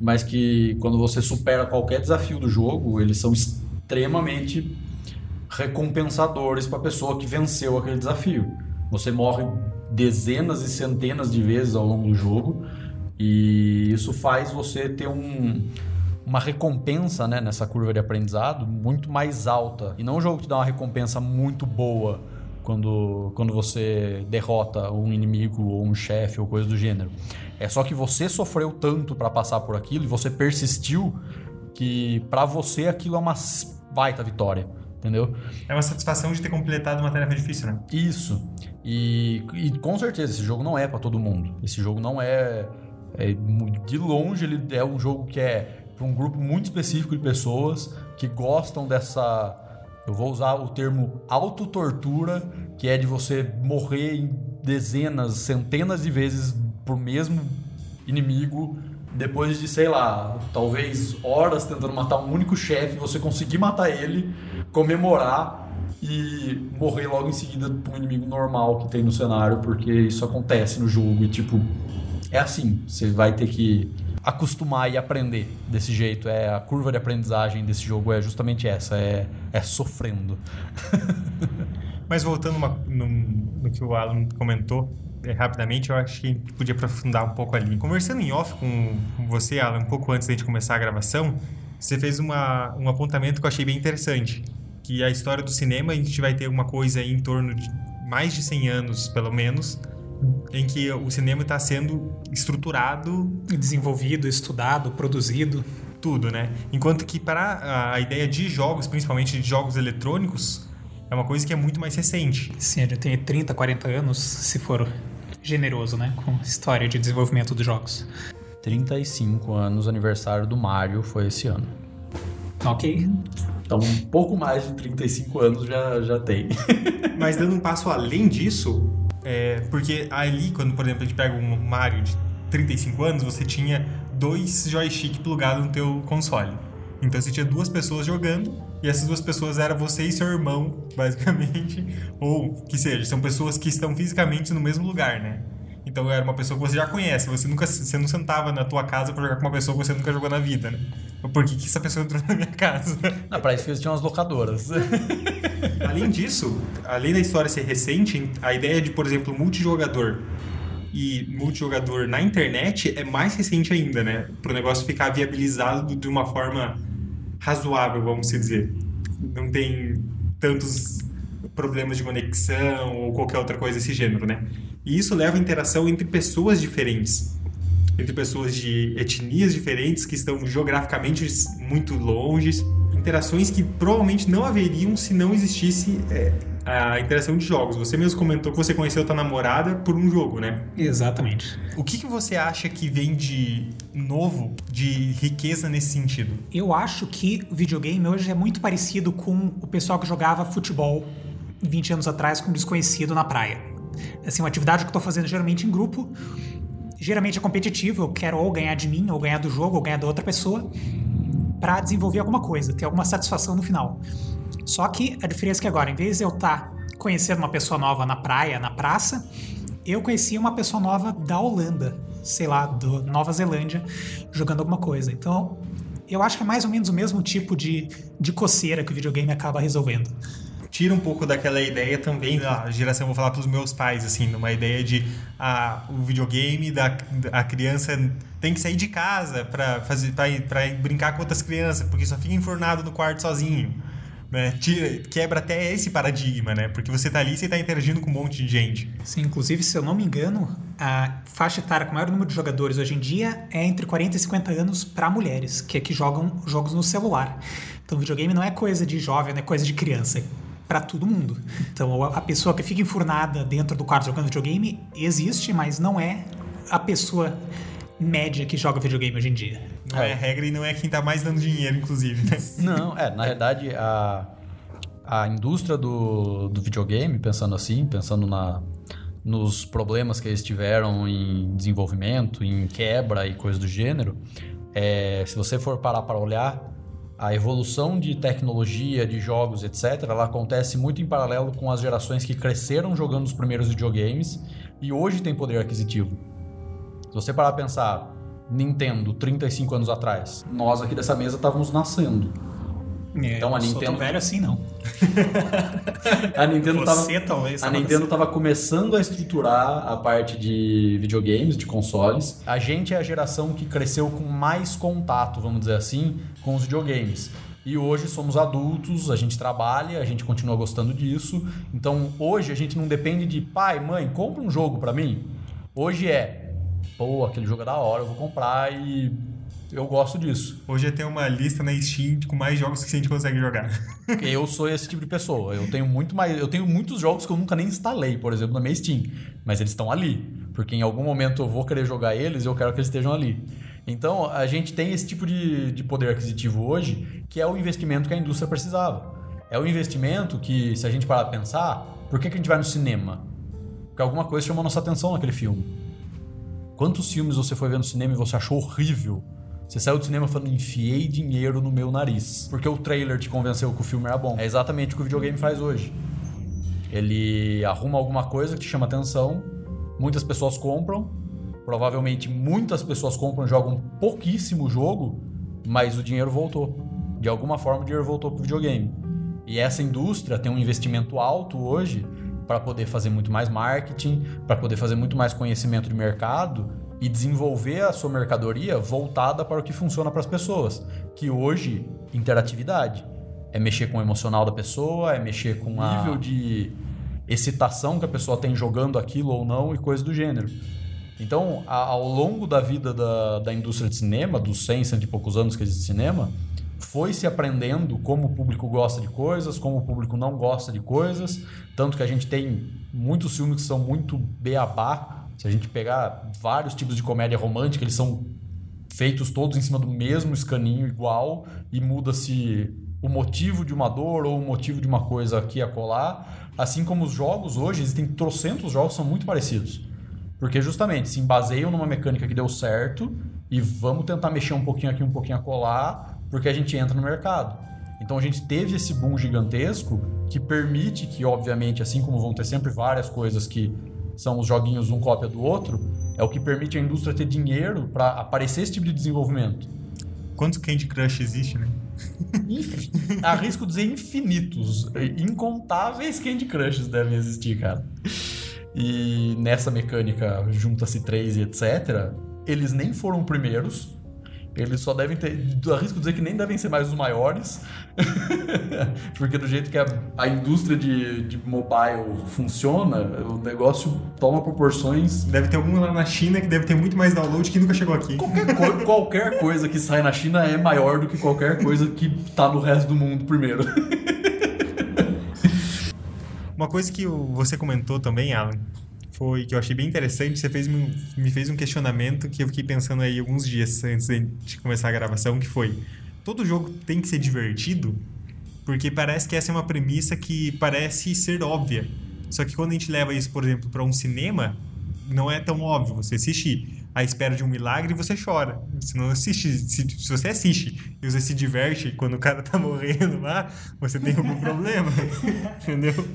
mas que quando você supera qualquer desafio do jogo, eles são extremamente recompensadores para a pessoa que venceu aquele desafio. Você morre dezenas e centenas de vezes ao longo do jogo e isso faz você ter um, uma recompensa né, nessa curva de aprendizado muito mais alta. E não um jogo que dá uma recompensa muito boa quando, quando você derrota um inimigo ou um chefe ou coisa do gênero. É só que você sofreu tanto para passar por aquilo e você persistiu que para você aquilo é uma baita vitória entendeu? É uma satisfação de ter completado uma tarefa difícil, né? Isso. E, e com certeza, esse jogo não é para todo mundo. Esse jogo não é, é, De longe, ele é um jogo que é para um grupo muito específico de pessoas que gostam dessa. Eu vou usar o termo autotortura, que é de você morrer em dezenas, centenas de vezes pro mesmo inimigo depois de, sei lá, talvez horas tentando matar um único chefe, você conseguir matar ele, comemorar e morrer logo em seguida para um inimigo normal que tem no cenário, porque isso acontece no jogo e tipo, é assim, você vai ter que acostumar e aprender desse jeito. É a curva de aprendizagem desse jogo é justamente essa, é, é sofrendo. [laughs] Mas voltando uma, no, no, que o Alan comentou, rapidamente, eu acho que a gente podia aprofundar um pouco ali. Conversando em off com, você, Alan, um pouco antes da gente começar a gravação, você fez uma, um apontamento que eu achei bem interessante. Que a história do cinema, a gente vai ter uma coisa em torno de mais de 100 anos, pelo menos, em que o cinema está sendo estruturado, desenvolvido, estudado, produzido, tudo, né? Enquanto que para a ideia de jogos, principalmente de jogos eletrônicos, é uma coisa que é muito mais recente. Sim, já tem 30, 40 anos, se for generoso, né, com história de desenvolvimento dos jogos. 35 anos, aniversário do Mario foi esse ano. Ok. Então, um pouco mais de 35 anos já, já tem. [laughs] Mas dando um passo além disso, é, porque ali, quando, por exemplo, a gente pega um Mario de 35 anos, você tinha dois joystick plugados no teu console. Então você tinha duas pessoas jogando, e essas duas pessoas eram você e seu irmão, [laughs] basicamente. Ou que seja, são pessoas que estão fisicamente no mesmo lugar, né? Então era uma pessoa que você já conhece, você nunca você não sentava na tua casa para jogar com uma pessoa que você nunca jogou na vida, né? Por que, que essa pessoa entrou na minha casa? Não, pra isso que eles tinham as locadoras. [laughs] além disso, além da história ser recente, a ideia de, por exemplo, multijogador e multijogador na internet é mais recente ainda, né? Para o negócio ficar viabilizado de uma forma razoável, vamos dizer. Não tem tantos problemas de conexão ou qualquer outra coisa desse gênero, né? E isso leva a interação entre pessoas diferentes, entre pessoas de etnias diferentes que estão geograficamente muito longe, interações que provavelmente não haveriam se não existisse é, a interação de jogos. Você mesmo comentou que você conheceu a tua namorada por um jogo, né? Exatamente. O que, que você acha que vem de novo, de riqueza nesse sentido? Eu acho que o videogame hoje é muito parecido com o pessoal que jogava futebol 20 anos atrás com um desconhecido na praia. Assim, uma atividade que eu tô fazendo geralmente em grupo, geralmente é competitivo, eu quero ou ganhar de mim, ou ganhar do jogo, ou ganhar da outra pessoa, para desenvolver alguma coisa, ter alguma satisfação no final. Só que a diferença é que agora, em vez de eu estar tá conhecendo uma pessoa nova na praia, na praça, eu conheci uma pessoa nova da Holanda, sei lá, do Nova Zelândia, jogando alguma coisa. Então, eu acho que é mais ou menos o mesmo tipo de, de coceira que o videogame acaba resolvendo tira um pouco daquela ideia também da geração, vou falar para os meus pais, assim, numa ideia de ah, o videogame da a criança tem que sair de casa para brincar com outras crianças, porque só fica enfurnado no quarto sozinho. Né? Tira, quebra até esse paradigma, né? Porque você tá ali e você tá interagindo com um monte de gente. Sim, inclusive, se eu não me engano, a faixa etária com o maior número de jogadores hoje em dia é entre 40 e 50 anos para mulheres, que é que jogam jogos no celular. Então, videogame não é coisa de jovem, não é coisa de criança para todo mundo. Então, a pessoa que fica enfurnada dentro do quarto jogando videogame existe, mas não é a pessoa média que joga videogame hoje em dia. Não é, é regra e não é quem tá mais dando dinheiro, inclusive, né? [laughs] Não, é, na verdade, a, a indústria do, do videogame, pensando assim, pensando na, nos problemas que eles tiveram em desenvolvimento, em quebra e coisas do gênero, é, se você for parar para olhar, a evolução de tecnologia, de jogos, etc., ela acontece muito em paralelo com as gerações que cresceram jogando os primeiros videogames e hoje tem poder aquisitivo. Se você parar a pensar, Nintendo, 35 anos atrás, nós aqui dessa mesa estávamos nascendo. É, então a Nintendo. velho assim, não. [laughs] a Nintendo Você, tava, talvez. A Nintendo estava começando a estruturar a parte de videogames, de consoles. A gente é a geração que cresceu com mais contato, vamos dizer assim, com os videogames. E hoje somos adultos, a gente trabalha, a gente continua gostando disso. Então hoje a gente não depende de pai, mãe, compra um jogo para mim. Hoje é, pô, aquele jogo é da hora, eu vou comprar e eu gosto disso. Hoje tem uma lista na Steam com mais jogos que a gente consegue jogar. eu sou esse tipo de pessoa. Eu tenho muito mais, eu tenho muitos jogos que eu nunca nem instalei, por exemplo, na minha Steam, mas eles estão ali, porque em algum momento eu vou querer jogar eles e eu quero que eles estejam ali. Então, a gente tem esse tipo de, de poder aquisitivo hoje, que é o investimento que a indústria precisava. É o investimento que, se a gente parar a pensar, por que, que a gente vai no cinema? Porque alguma coisa chamou nossa atenção naquele filme. Quantos filmes você foi ver no cinema e você achou horrível? Você saiu do cinema falando, enfiei dinheiro no meu nariz. Porque o trailer te convenceu que o filme era bom. É exatamente o que o videogame faz hoje. Ele arruma alguma coisa que te chama atenção, muitas pessoas compram, Provavelmente muitas pessoas compram jogam pouquíssimo jogo, mas o dinheiro voltou. De alguma forma o dinheiro voltou pro videogame. E essa indústria tem um investimento alto hoje para poder fazer muito mais marketing, para poder fazer muito mais conhecimento de mercado e desenvolver a sua mercadoria voltada para o que funciona para as pessoas, que hoje interatividade é mexer com o emocional da pessoa, é mexer com o nível de excitação que a pessoa tem jogando aquilo ou não e coisas do gênero. Então, a, ao longo da vida da, da indústria de cinema, dos 100, cento e poucos anos que existe cinema, foi se aprendendo como o público gosta de coisas, como o público não gosta de coisas. Tanto que a gente tem muitos filmes que são muito beabá. Se a gente pegar vários tipos de comédia romântica, eles são feitos todos em cima do mesmo escaninho igual e muda-se o motivo de uma dor ou o motivo de uma coisa aqui a colar. Assim como os jogos hoje, existem trocentos jogos que são muito parecidos. Porque justamente se embaseiam numa mecânica que deu certo e vamos tentar mexer um pouquinho aqui, um pouquinho a colar, porque a gente entra no mercado. Então a gente teve esse boom gigantesco que permite que, obviamente, assim como vão ter sempre várias coisas que são os joguinhos um cópia do outro, é o que permite a indústria ter dinheiro para aparecer esse tipo de desenvolvimento. Quantos Candy Crush existe, né? Arrisco dizer infinitos. Incontáveis Candy Crushes devem existir, cara. E nessa mecânica, junta-se três e etc., eles nem foram primeiros, eles só devem ter. Arrisco dizer que nem devem ser mais os maiores. [laughs] Porque do jeito que a, a indústria de, de mobile funciona, o negócio toma proporções. Deve ter algum lá na China que deve ter muito mais download que nunca chegou aqui. Qualquer, co [laughs] qualquer coisa que sai na China é maior do que qualquer coisa que tá no resto do mundo primeiro. [laughs] Uma coisa que você comentou também, Alan, foi que eu achei bem interessante. Você fez, me fez um questionamento que eu fiquei pensando aí alguns dias antes de começar a gravação, que foi: todo jogo tem que ser divertido? Porque parece que essa é uma premissa que parece ser óbvia. Só que quando a gente leva isso, por exemplo, para um cinema, não é tão óbvio. Você assiste à espera de um milagre e você chora. Você não assiste. Se, se, você assiste e você se diverte quando o cara tá [laughs] morrendo lá, você tem algum problema. [laughs] Entendeu?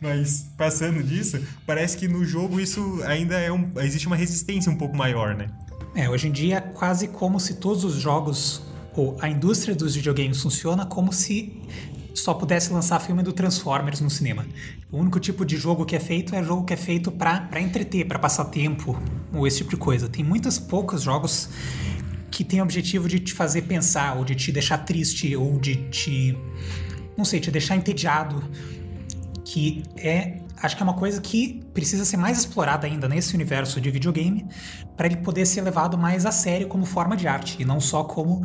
Mas passando disso, parece que no jogo isso ainda é um, existe uma resistência um pouco maior, né? É, hoje em dia é quase como se todos os jogos ou a indústria dos videogames funciona como se só pudesse lançar filme do Transformers no cinema. O único tipo de jogo que é feito é jogo que é feito para entreter, para passar tempo, ou esse tipo de coisa. Tem muitos poucos jogos que têm o objetivo de te fazer pensar, ou de te deixar triste, ou de te. não sei, te deixar entediado que é acho que é uma coisa que precisa ser mais explorada ainda nesse universo de videogame para ele poder ser levado mais a sério como forma de arte e não só como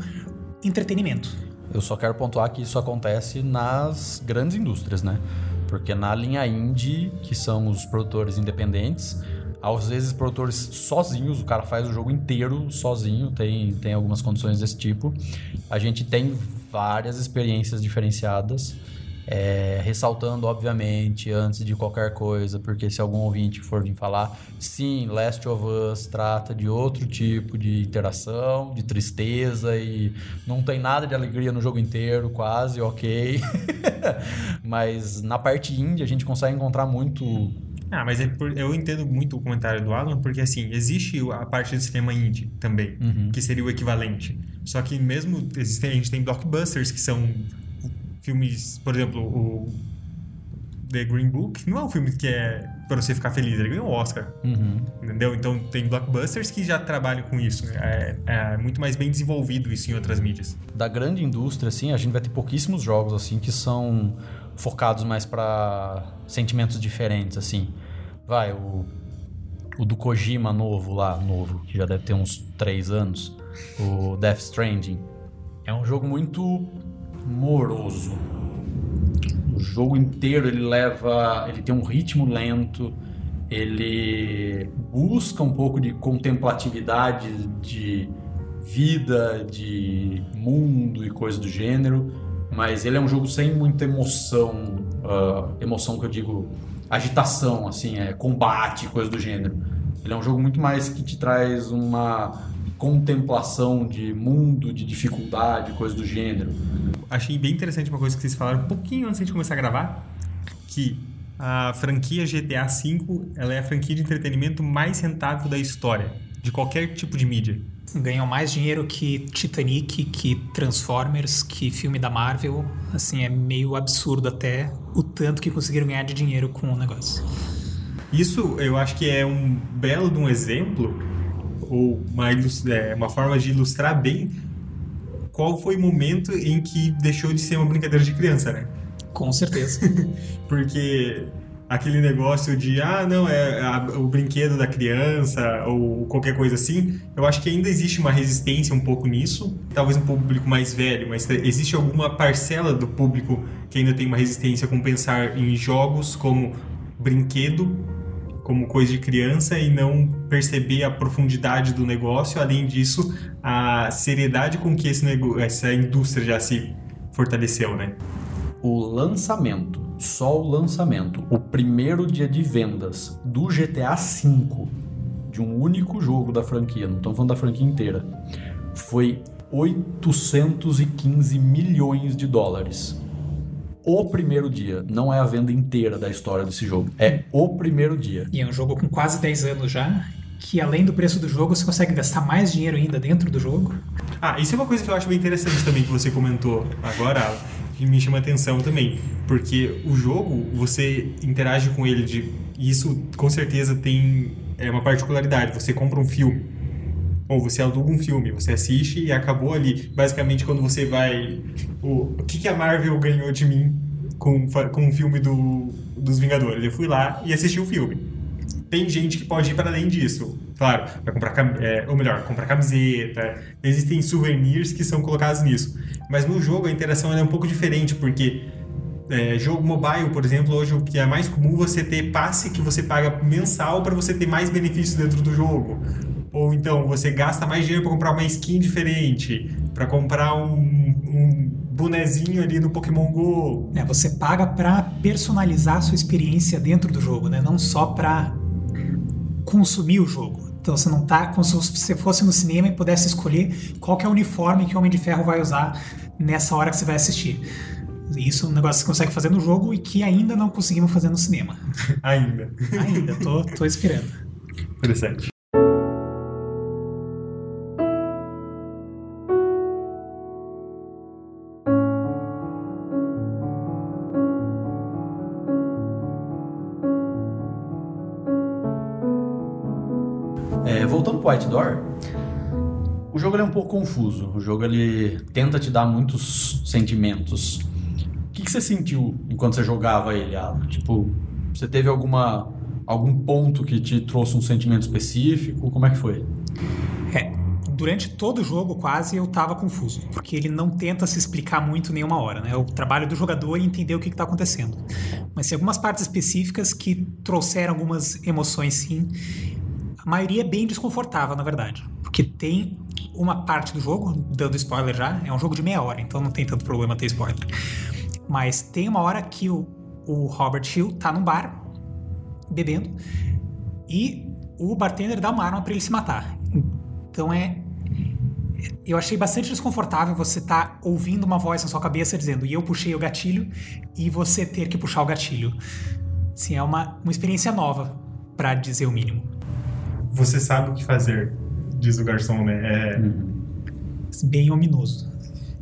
entretenimento. Eu só quero pontuar que isso acontece nas grandes indústrias, né? Porque na linha indie, que são os produtores independentes, às vezes produtores sozinhos, o cara faz o jogo inteiro sozinho, tem, tem algumas condições desse tipo. A gente tem várias experiências diferenciadas é, ressaltando, obviamente, antes de qualquer coisa, porque se algum ouvinte for vir falar, sim, Last of Us trata de outro tipo de interação, de tristeza e não tem nada de alegria no jogo inteiro, quase, ok. [laughs] mas na parte indie a gente consegue encontrar muito ah, mas é por, eu entendo muito o comentário do Alan, porque assim, existe a parte do cinema indie também, uhum. que seria o equivalente. Só que mesmo existe, a gente tem blockbusters que são filmes, por exemplo, o The Green Book não é um filme que é para você ficar feliz, ele ganhou um Oscar. Uhum. Entendeu? Então tem blockbusters que já trabalham com isso. É, é, muito mais bem desenvolvido isso em outras mídias. Da grande indústria, assim, a gente vai ter pouquíssimos jogos assim que são focados mais para sentimentos diferentes, assim. Vai, o, o do Kojima novo lá, novo, que já deve ter uns três anos, o Death Stranding. É um jogo muito moroso. O jogo inteiro ele leva, ele tem um ritmo lento, ele busca um pouco de contemplatividade de vida, de mundo e coisa do gênero, mas ele é um jogo sem muita emoção, uh, emoção que eu digo agitação, assim, é combate, coisa do gênero. Ele é um jogo muito mais que te traz uma contemplação de mundo, de dificuldade, coisa do gênero. Achei bem interessante uma coisa que vocês falaram um pouquinho antes de começar a gravar, que a franquia GTA V ela é a franquia de entretenimento mais rentável da história, de qualquer tipo de mídia. Ganham mais dinheiro que Titanic, que Transformers, que filme da Marvel. Assim, é meio absurdo até o tanto que conseguiram ganhar de dinheiro com o negócio. Isso eu acho que é um belo de um exemplo, ou uma, é, uma forma de ilustrar bem qual foi o momento em que deixou de ser uma brincadeira de criança, né? Com certeza. [laughs] Porque aquele negócio de, ah, não, é a, o brinquedo da criança ou qualquer coisa assim, eu acho que ainda existe uma resistência um pouco nisso. Talvez um público mais velho, mas existe alguma parcela do público que ainda tem uma resistência com pensar em jogos como brinquedo, como coisa de criança e não perceber a profundidade do negócio. Além disso, a seriedade com que esse essa indústria já se fortaleceu, né? o lançamento, só o lançamento, o primeiro dia de vendas do GTA V, de um único jogo da franquia, não estamos falando da franquia inteira, foi 815 milhões de dólares. O primeiro dia, não é a venda inteira da história desse jogo, é o primeiro dia. E é um jogo com quase 10 anos já, que além do preço do jogo, você consegue gastar mais dinheiro ainda dentro do jogo. Ah, isso é uma coisa que eu acho bem interessante também que você comentou agora, que me chama atenção também. Porque o jogo, você interage com ele de. E isso com certeza tem é uma particularidade. Você compra um filme. Ou você aluga um filme, você assiste e acabou ali. Basicamente, quando você vai. O, o que, que a Marvel ganhou de mim com, com o filme do, dos Vingadores? Eu fui lá e assisti o filme. Tem gente que pode ir para além disso. Claro, vai comprar, é, ou melhor, comprar camiseta. Existem souvenirs que são colocados nisso. Mas no jogo a interação é um pouco diferente, porque é, jogo mobile, por exemplo, hoje o que é mais comum você ter passe que você paga mensal para você ter mais benefícios dentro do jogo. Ou então você gasta mais dinheiro para comprar uma skin diferente, para comprar um, um bonezinho ali no Pokémon Go. É, você paga para personalizar a sua experiência dentro do jogo, né? Não só para consumir o jogo. Então você não tá como se você fosse no cinema e pudesse escolher qual é o uniforme que o Homem de Ferro vai usar nessa hora que você vai assistir. Isso é um negócio que você consegue fazer no jogo e que ainda não conseguimos fazer no cinema. [laughs] ainda. Ainda, tô, tô esperando. Interessante. Door, o jogo é um pouco confuso. O jogo ele tenta te dar muitos sentimentos. O que, que você sentiu enquanto você jogava ele, Alan? Tipo, você teve alguma algum ponto que te trouxe um sentimento específico? Como é que foi? É, durante todo o jogo quase eu tava confuso, porque ele não tenta se explicar muito nenhuma hora, né? É o trabalho do jogador é entender o que, está acontecendo. Mas tem algumas partes específicas que trouxeram algumas emoções sim. A maioria é bem desconfortável, na verdade. Porque tem uma parte do jogo, dando spoiler já, é um jogo de meia hora, então não tem tanto problema ter spoiler. Mas tem uma hora que o, o Robert Hill tá num bar, bebendo, e o bartender dá uma arma para ele se matar. Então é. Eu achei bastante desconfortável você estar tá ouvindo uma voz na sua cabeça dizendo e eu puxei o gatilho e você ter que puxar o gatilho. Sim, é uma, uma experiência nova, para dizer o mínimo. Você sabe o que fazer diz o garçom, né? É... Uhum. Bem ominoso.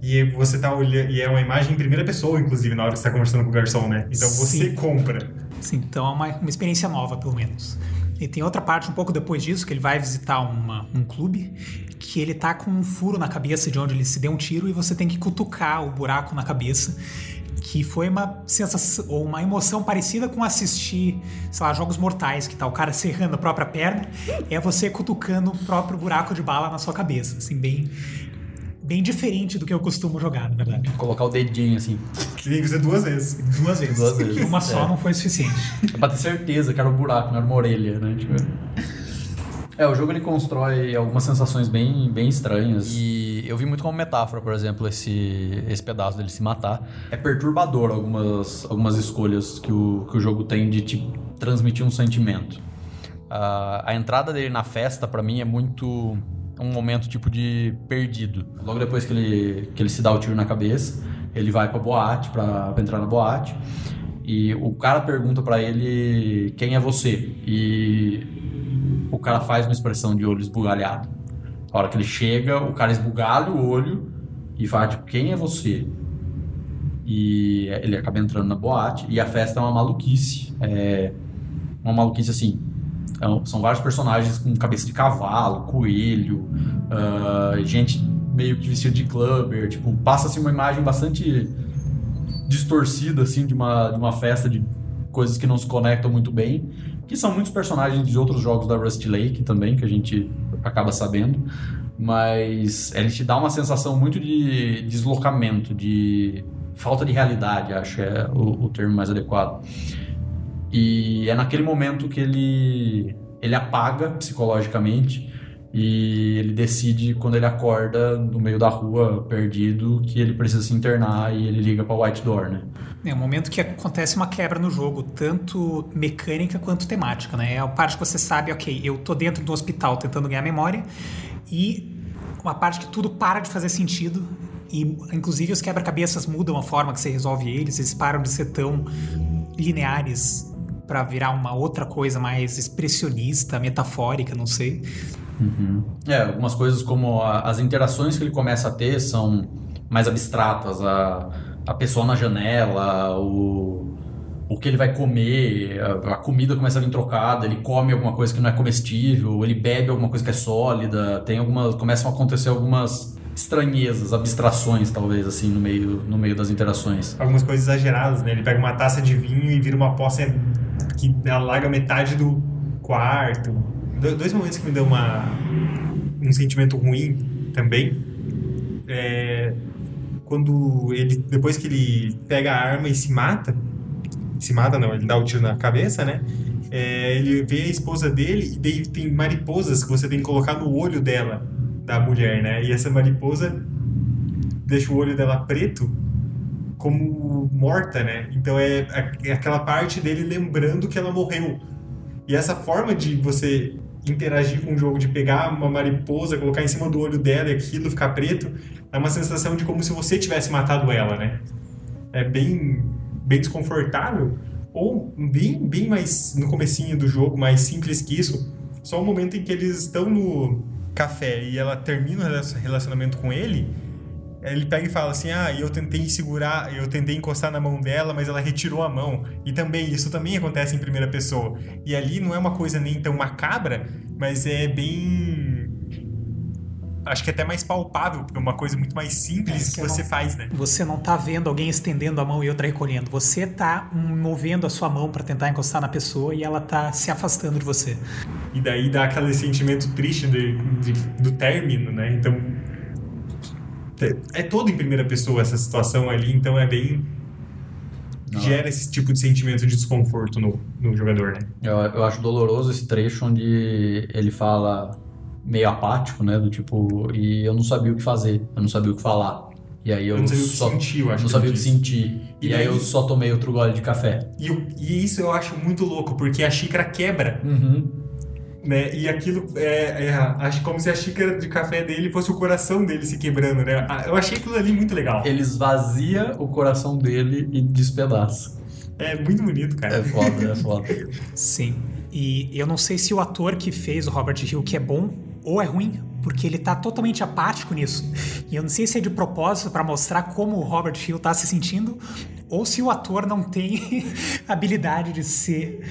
E você tá olhando. E é uma imagem em primeira pessoa, inclusive, na hora que você tá conversando com o garçom, né? Então você Sim. compra. Sim, então é uma, uma experiência nova, pelo menos. E tem outra parte um pouco depois disso, que ele vai visitar uma, um clube, que ele tá com um furo na cabeça de onde ele se deu um tiro e você tem que cutucar o buraco na cabeça que foi uma sensação ou uma emoção parecida com assistir, sei lá, jogos mortais, que tá o cara serrando a própria perna, é você cutucando o próprio buraco de bala na sua cabeça, assim, bem bem diferente do que eu costumo jogar, na verdade. Colocar o dedinho assim. Tem que fazer duas vezes. Duas vezes. Duas vezes. Uma só é. não foi suficiente. É pra ter certeza que era um buraco, não era uma orelha, né? Tipo... É, o jogo ele constrói algumas sensações bem, bem estranhas. E eu vi muito como metáfora, por exemplo, esse, esse pedaço dele se matar. É perturbador algumas, algumas escolhas que o, que o jogo tem de te transmitir um sentimento. Uh, a entrada dele na festa, para mim, é muito um momento tipo de perdido. Logo depois que ele, que ele se dá o tiro na cabeça, ele vai pra boate, pra, pra entrar na boate. E o cara pergunta pra ele quem é você. E o cara faz uma expressão de olho esbugalhado. A hora que ele chega, o cara esbugalha o olho e fala, tipo, quem é você? E ele acaba entrando na boate e a festa é uma maluquice. É uma maluquice assim. é- São vários personagens com cabeça de cavalo, coelho, ah, gente meio que vestida de clubber. Tipo, passa-se uma imagem bastante distorcida, assim, de uma, de uma festa de coisas que não se conectam muito bem. Que são muitos personagens de outros jogos da Rust Lake também, que a gente acaba sabendo. Mas ele te dá uma sensação muito de deslocamento, de falta de realidade, acho é o, o termo mais adequado. E é naquele momento que ele, ele apaga psicologicamente e ele decide, quando ele acorda no meio da rua, perdido, que ele precisa se internar e ele liga para White Door, né? É um momento que acontece uma quebra no jogo, tanto mecânica quanto temática, né? É a parte que você sabe, ok, eu tô dentro do hospital tentando ganhar memória e uma parte que tudo para de fazer sentido e inclusive os quebra-cabeças mudam a forma que você resolve eles, eles param de ser tão lineares para virar uma outra coisa mais expressionista, metafórica, não sei. É, algumas coisas como a- as interações que ele começa a ter são mais abstratas. A, a pessoa na janela, o, o que ele vai comer, a, a comida começa a vir trocada, ele come alguma coisa que não é comestível, ele bebe alguma coisa que é sólida, tem algumas, começam a acontecer algumas estranhezas, abstrações talvez assim no meio, no meio das interações. Algumas coisas exageradas, né? Ele pega uma taça de vinho e vira uma poça que alaga metade do quarto. Do- Dois momentos que me dão uma, um sentimento ruim também. É quando ele, depois que ele pega a arma e se mata, se mata não, ele dá o tiro na cabeça, né? É, ele vê a esposa dele e daí tem mariposas que você tem que colocar no olho dela, da mulher, né? E essa mariposa deixa o olho dela preto como morta, né? Então é, é aquela parte dele lembrando que ela morreu. E essa forma de você interagir com o jogo, de pegar uma mariposa, colocar em cima do olho dela e aquilo ficar preto, é uma sensação de como se você tivesse matado ela, né? É bem, bem desconfortável. Ou bem, bem mais no comecinho do jogo, mais simples que isso. Só o momento em que eles estão no café e ela termina o relacionamento com ele, ele pega e fala assim: Ah, eu tentei segurar, eu tentei encostar na mão dela, mas ela retirou a mão. E também, isso também acontece em primeira pessoa. E ali não é uma coisa nem tão macabra, mas é bem. Acho que é até mais palpável, porque é uma coisa muito mais simples É, que você não- faz, né? Você não tá vendo alguém estendendo a mão e outra recolhendo. Você tá movendo a sua mão para tentar encostar na pessoa e ela tá se afastando de você. E daí dá aquele sentimento triste de- de- do término, né? Então. É todo em primeira pessoa essa situação ali, então é bem. Gera esse tipo de sentimento de desconforto no, no jogador, né? Eu, eu acho doloroso esse trecho onde ele fala meio apático, né? Do tipo, e eu não sabia o que fazer, eu não sabia o que falar. E aí eu, Eu não sabia o que só sentir, eu acho não sabia o que sentir. E, E aí daí- eu só tomei outro gole de café. E, e isso eu acho muito louco, porque a xícara quebra, Uhum. Né? E aquilo é, é acho como se a xícara de café dele fosse o coração dele se quebrando, né? Ah, Eu achei aquilo ali muito legal. Ele esvazia o coração dele e despedaça. É muito bonito, cara. É foda, é [laughs] foda. Sim. E eu não sei se o ator que fez o Robert Hill que é bom ou é ruim, porque ele tá totalmente apático nisso. E eu não sei se é de propósito pra mostrar como o Robert Hill tá se sentindo, ou se o ator não tem [laughs] habilidade de ser.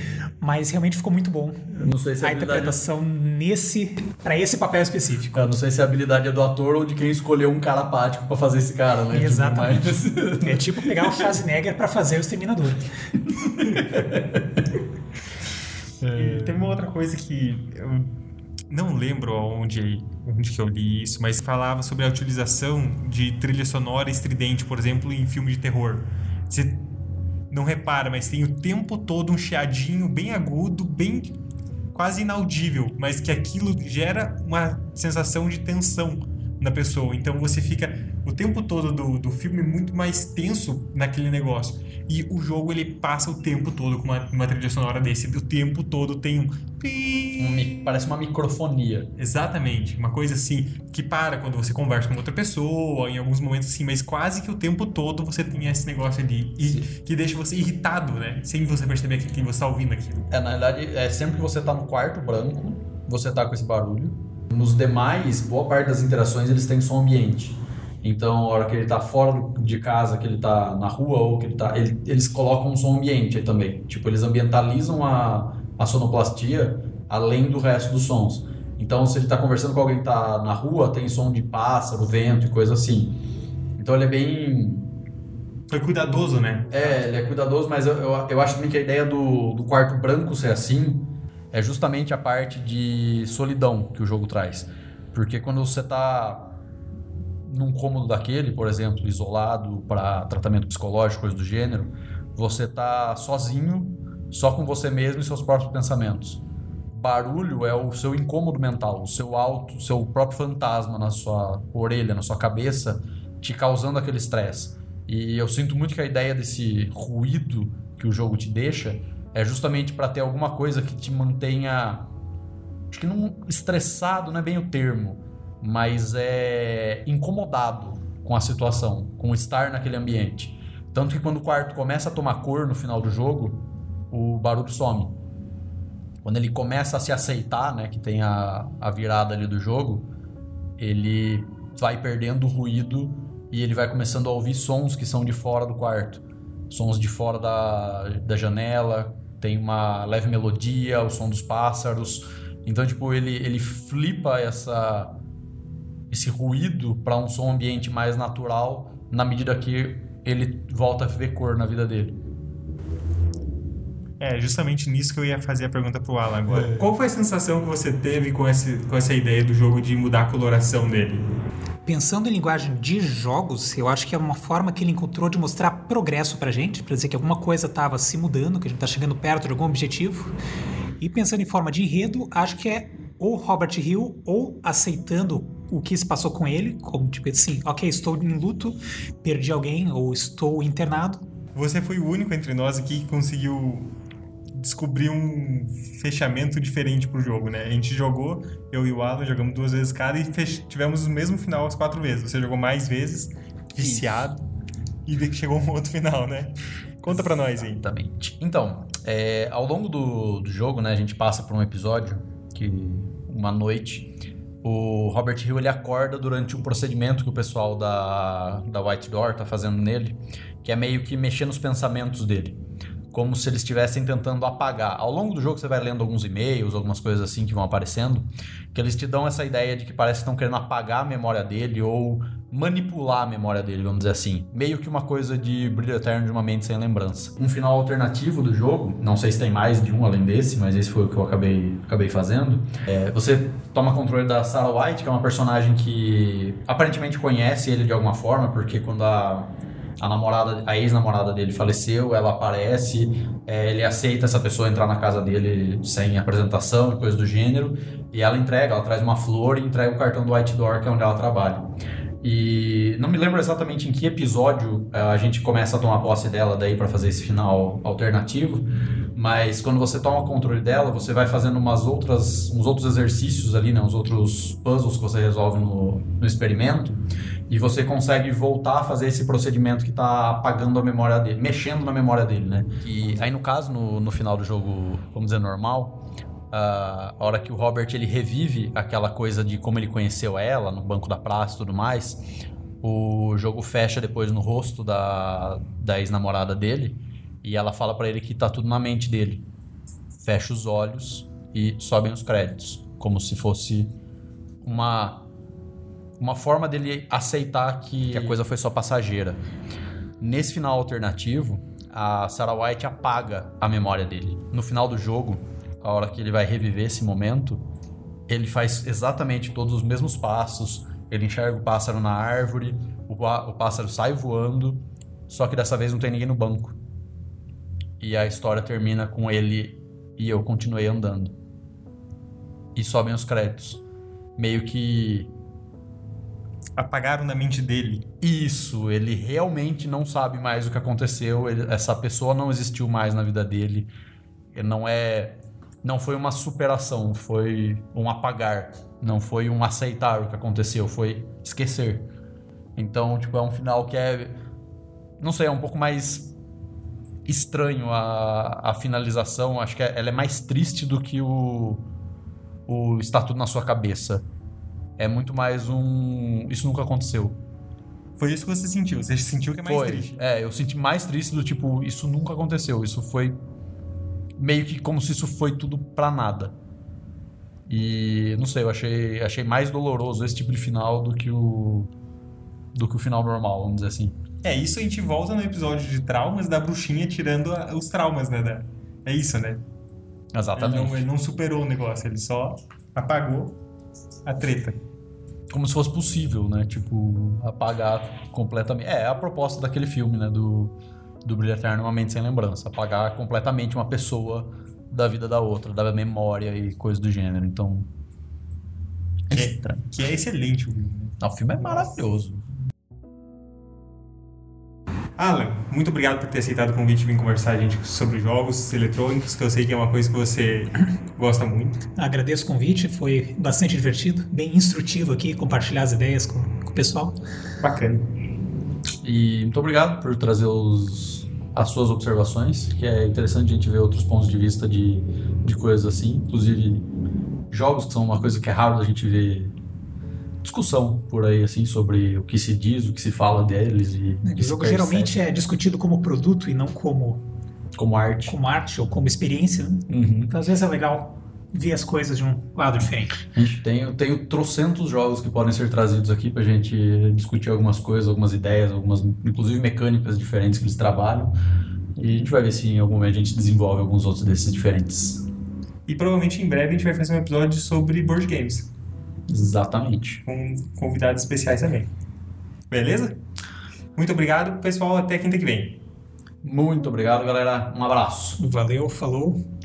Mas realmente ficou muito bom. Eu não sei se a A interpretação nesse para esse papel específico. Eu não sei se a habilidade é do ator ou de quem escolheu um cara apático pra fazer esse cara, né? Tipo, Exatamente. mas- É tipo pegar o Schwarzenegger pra fazer o Exterminador. [laughs] E tem uma outra coisa que eu não lembro onde, onde que eu li isso, mas falava sobre a utilização de trilha sonora estridente, por exemplo, em filme de terror. Você não repara, mas tem o tempo todo um chiadinho bem agudo, bem quase inaudível, mas que aquilo gera uma sensação de tensão na pessoa. Então você fica o tempo todo do, do filme muito mais tenso naquele negócio. E o jogo ele passa o tempo todo com uma, uma trilha sonora desse. O tempo todo tem um. Um parece uma microfonia. Exatamente, uma coisa assim que para quando você conversa com outra pessoa, em alguns momentos assim, mas quase que o tempo todo você tem esse negócio ali e que deixa você irritado, né? Sem você perceber que, que você está ouvindo aquilo. É, na verdade, é sempre que você tá no quarto branco, você tá com esse barulho. Nos demais, boa parte das interações eles têm som ambiente. Então, a hora que ele tá fora de casa, que ele tá na rua ou que ele tá. ele- eles colocam um som ambiente aí também. Tipo, eles ambientalizam a, a sonoplastia além do resto dos sons. Então, se ele tá conversando com alguém que tá na rua, tem som de pássaro, vento e coisa assim. Então, ele é bem Foi cuidadoso, né? é, ele é cuidadoso, mas eu, eu, eu acho também que a ideia do, do quarto branco ser assim é justamente a parte de solidão que o jogo traz. Porque quando você tá num cômodo daquele, por exemplo, isolado para tratamento psicológico, coisa do gênero, você tá sozinho, só com você mesmo e seus próprios pensamentos. Barulho é o seu incômodo mental, o seu auto, o seu próprio fantasma na sua orelha, na sua cabeça, te causando aquele estresse. E eu sinto muito que a ideia desse ruído que o jogo te deixa é justamente para ter alguma coisa que te mantenha. Acho que não estressado não é bem o termo, mas é incomodado com a situação, com estar naquele ambiente. Tanto que quando o quarto começa a tomar cor no final do jogo, o barulho some. Quando ele começa a se aceitar, né, que tem a, a virada ali do jogo, ele vai perdendo o ruído e ele vai começando a ouvir sons que são de fora do quarto. Sons de fora da, da janela, tem uma leve melodia, o som dos pássaros. Então, tipo, ele, ele flipa essa, esse ruído para um som ambiente mais natural na medida que ele volta a ver cor na vida dele. É justamente nisso que eu ia fazer a pergunta pro Alan agora. Qual foi a sensação que você teve com, esse, com essa ideia do jogo de mudar a coloração dele? Pensando em linguagem de jogos, eu acho que é uma forma que ele encontrou de mostrar progresso pra gente, pra dizer que alguma coisa estava se mudando, que a gente tá chegando perto de algum objetivo. E pensando em forma de enredo, acho que é ou Robert Hill ou aceitando o que se passou com ele, como tipo assim, ok, estou em luto, perdi alguém ou estou internado. Você foi o único entre nós aqui que conseguiu descobrir um fechamento diferente pro jogo, né? A gente jogou, eu e o Alan jogamos duas vezes cada e tivemos o mesmo final as quatro vezes. Você jogou mais vezes, viciado, e vê que chegou um outro final, né? Conta pra nós aí. Exatamente. Então, é, ao longo do, do jogo, né, a gente passa por um episódio que uma noite o Robert Hill ele acorda durante um procedimento que o pessoal da, da White Door tá fazendo nele, que é meio que mexer nos pensamentos dele. Como se eles estivessem tentando apagar. Ao longo do jogo você vai lendo alguns e-mails, algumas coisas assim que vão aparecendo, que eles te dão essa ideia de que parece que estão querendo apagar a memória dele ou manipular a memória dele, vamos dizer assim. Meio que uma coisa de brilho eterno de uma mente sem lembrança. Um final alternativo do jogo, não sei se tem mais de um além desse, mas esse foi o que eu acabei, acabei fazendo. É, você toma controle da Sarah White, que é uma personagem que aparentemente conhece ele de alguma forma, porque quando a a namorada, a ex-namorada dele faleceu, ela aparece, é, ele aceita essa pessoa entrar na casa dele sem apresentação e coisa do gênero, e ela entrega, ela traz uma flor e entrega o cartão do White Door, que é onde ela trabalha. E não me lembro exatamente em que episódio eh, a gente começa a tomar posse dela daí para fazer esse final alternativo, mas quando você toma controle dela, você vai fazendo umas outras, uns outros exercícios ali, né, uns outros puzzles que você resolve no, no experimento, e você consegue voltar a fazer esse procedimento que está apagando a memória dele, mexendo na memória dele, né? E aí no caso, no, no final do jogo, vamos dizer, normal, a hora que o Robert ele revive aquela coisa de como ele conheceu ela no banco da praça e tudo mais, o jogo fecha depois no rosto da, da ex-namorada dele e ela fala pra ele que tá tudo na mente dele. Fecha os olhos e sobem os créditos, como se fosse uma uma forma dele aceitar que a coisa foi só passageira. Nesse final alternativo, a Sarah White apaga a memória dele. No final do jogo, a hora que ele vai reviver esse momento, ele faz exatamente todos os mesmos passos. Ele enxerga o pássaro na árvore, o, o pássaro sai voando, só que dessa vez não tem ninguém no banco. E a história termina com ele e eu continuei andando. E sobem os créditos. Meio que apagaram da mente dele. Isso, ele realmente não sabe mais o que aconteceu, ele- essa pessoa não existiu mais na vida dele. Ele não é. Não foi uma superação, foi um apagar. Não foi um aceitar o que aconteceu, foi esquecer. Então, tipo, é um final que é. Não sei, é um pouco mais estranho a, a finalização. Acho que é- ela é mais triste do que o. O está tudo na sua cabeça. É muito mais um. Isso nunca aconteceu. Foi isso que você sentiu. Você sentiu que é mais foi. triste. É, eu senti mais triste do tipo, isso nunca aconteceu. Isso foi meio que como se isso foi tudo pra nada. E não sei, eu achei, achei mais doloroso esse tipo de final do que o do que o final normal, vamos dizer assim. É, isso a gente volta no episódio de traumas da bruxinha tirando a- os traumas, né? da- É isso, né? Ele Exatamente. não, ele não superou o negócio, ele só apagou a treta. Como se fosse possível, né? Tipo, apagar completamente. É, é a proposta daquele filme, né? Do, do Brilho Eterno, Uma Mente Sem Lembrança. Apagar completamente uma pessoa da vida da outra, da memória e coisas do gênero. Então. É Que, estranho. que é excelente o filme. né? Não, o filme é maravilhoso. Alan, muito obrigado por ter aceitado o convite de vir conversar a gente sobre jogos eletrônicos, que eu sei que é uma coisa que você [coughs] gosta muito. Agradeço o convite, foi bastante divertido, bem instrutivo aqui, compartilhar as ideias com, com o pessoal. Bacana. E muito obrigado por trazer os, as suas observações, que é interessante a gente ver outros pontos de vista de, de coisas assim. Inclusive, jogos que são uma coisa que é raro da gente ver discussão por aí, assim, sobre o que se diz, o que se fala deles e o O jogo geralmente é discutido como produto e não como, como arte. como arte ou como experiência. né? Uhum. Então, às vezes é legal ver as coisas de um lado diferente. A gente tem, tem trocentos jogos que podem ser trazidos aqui pra gente discutir algumas coisas, algumas ideias, algumas, inclusive mecânicas diferentes que eles trabalham. E a gente vai ver se em algum momento a gente desenvolve alguns outros desses diferentes. E provavelmente em breve a gente vai fazer um episódio sobre board games, Exatamente. com convidados especiais também. Beleza? Muito obrigado, pessoal. Até quinta que vem. Muito obrigado, galera. Um abraço. Valeu, falou.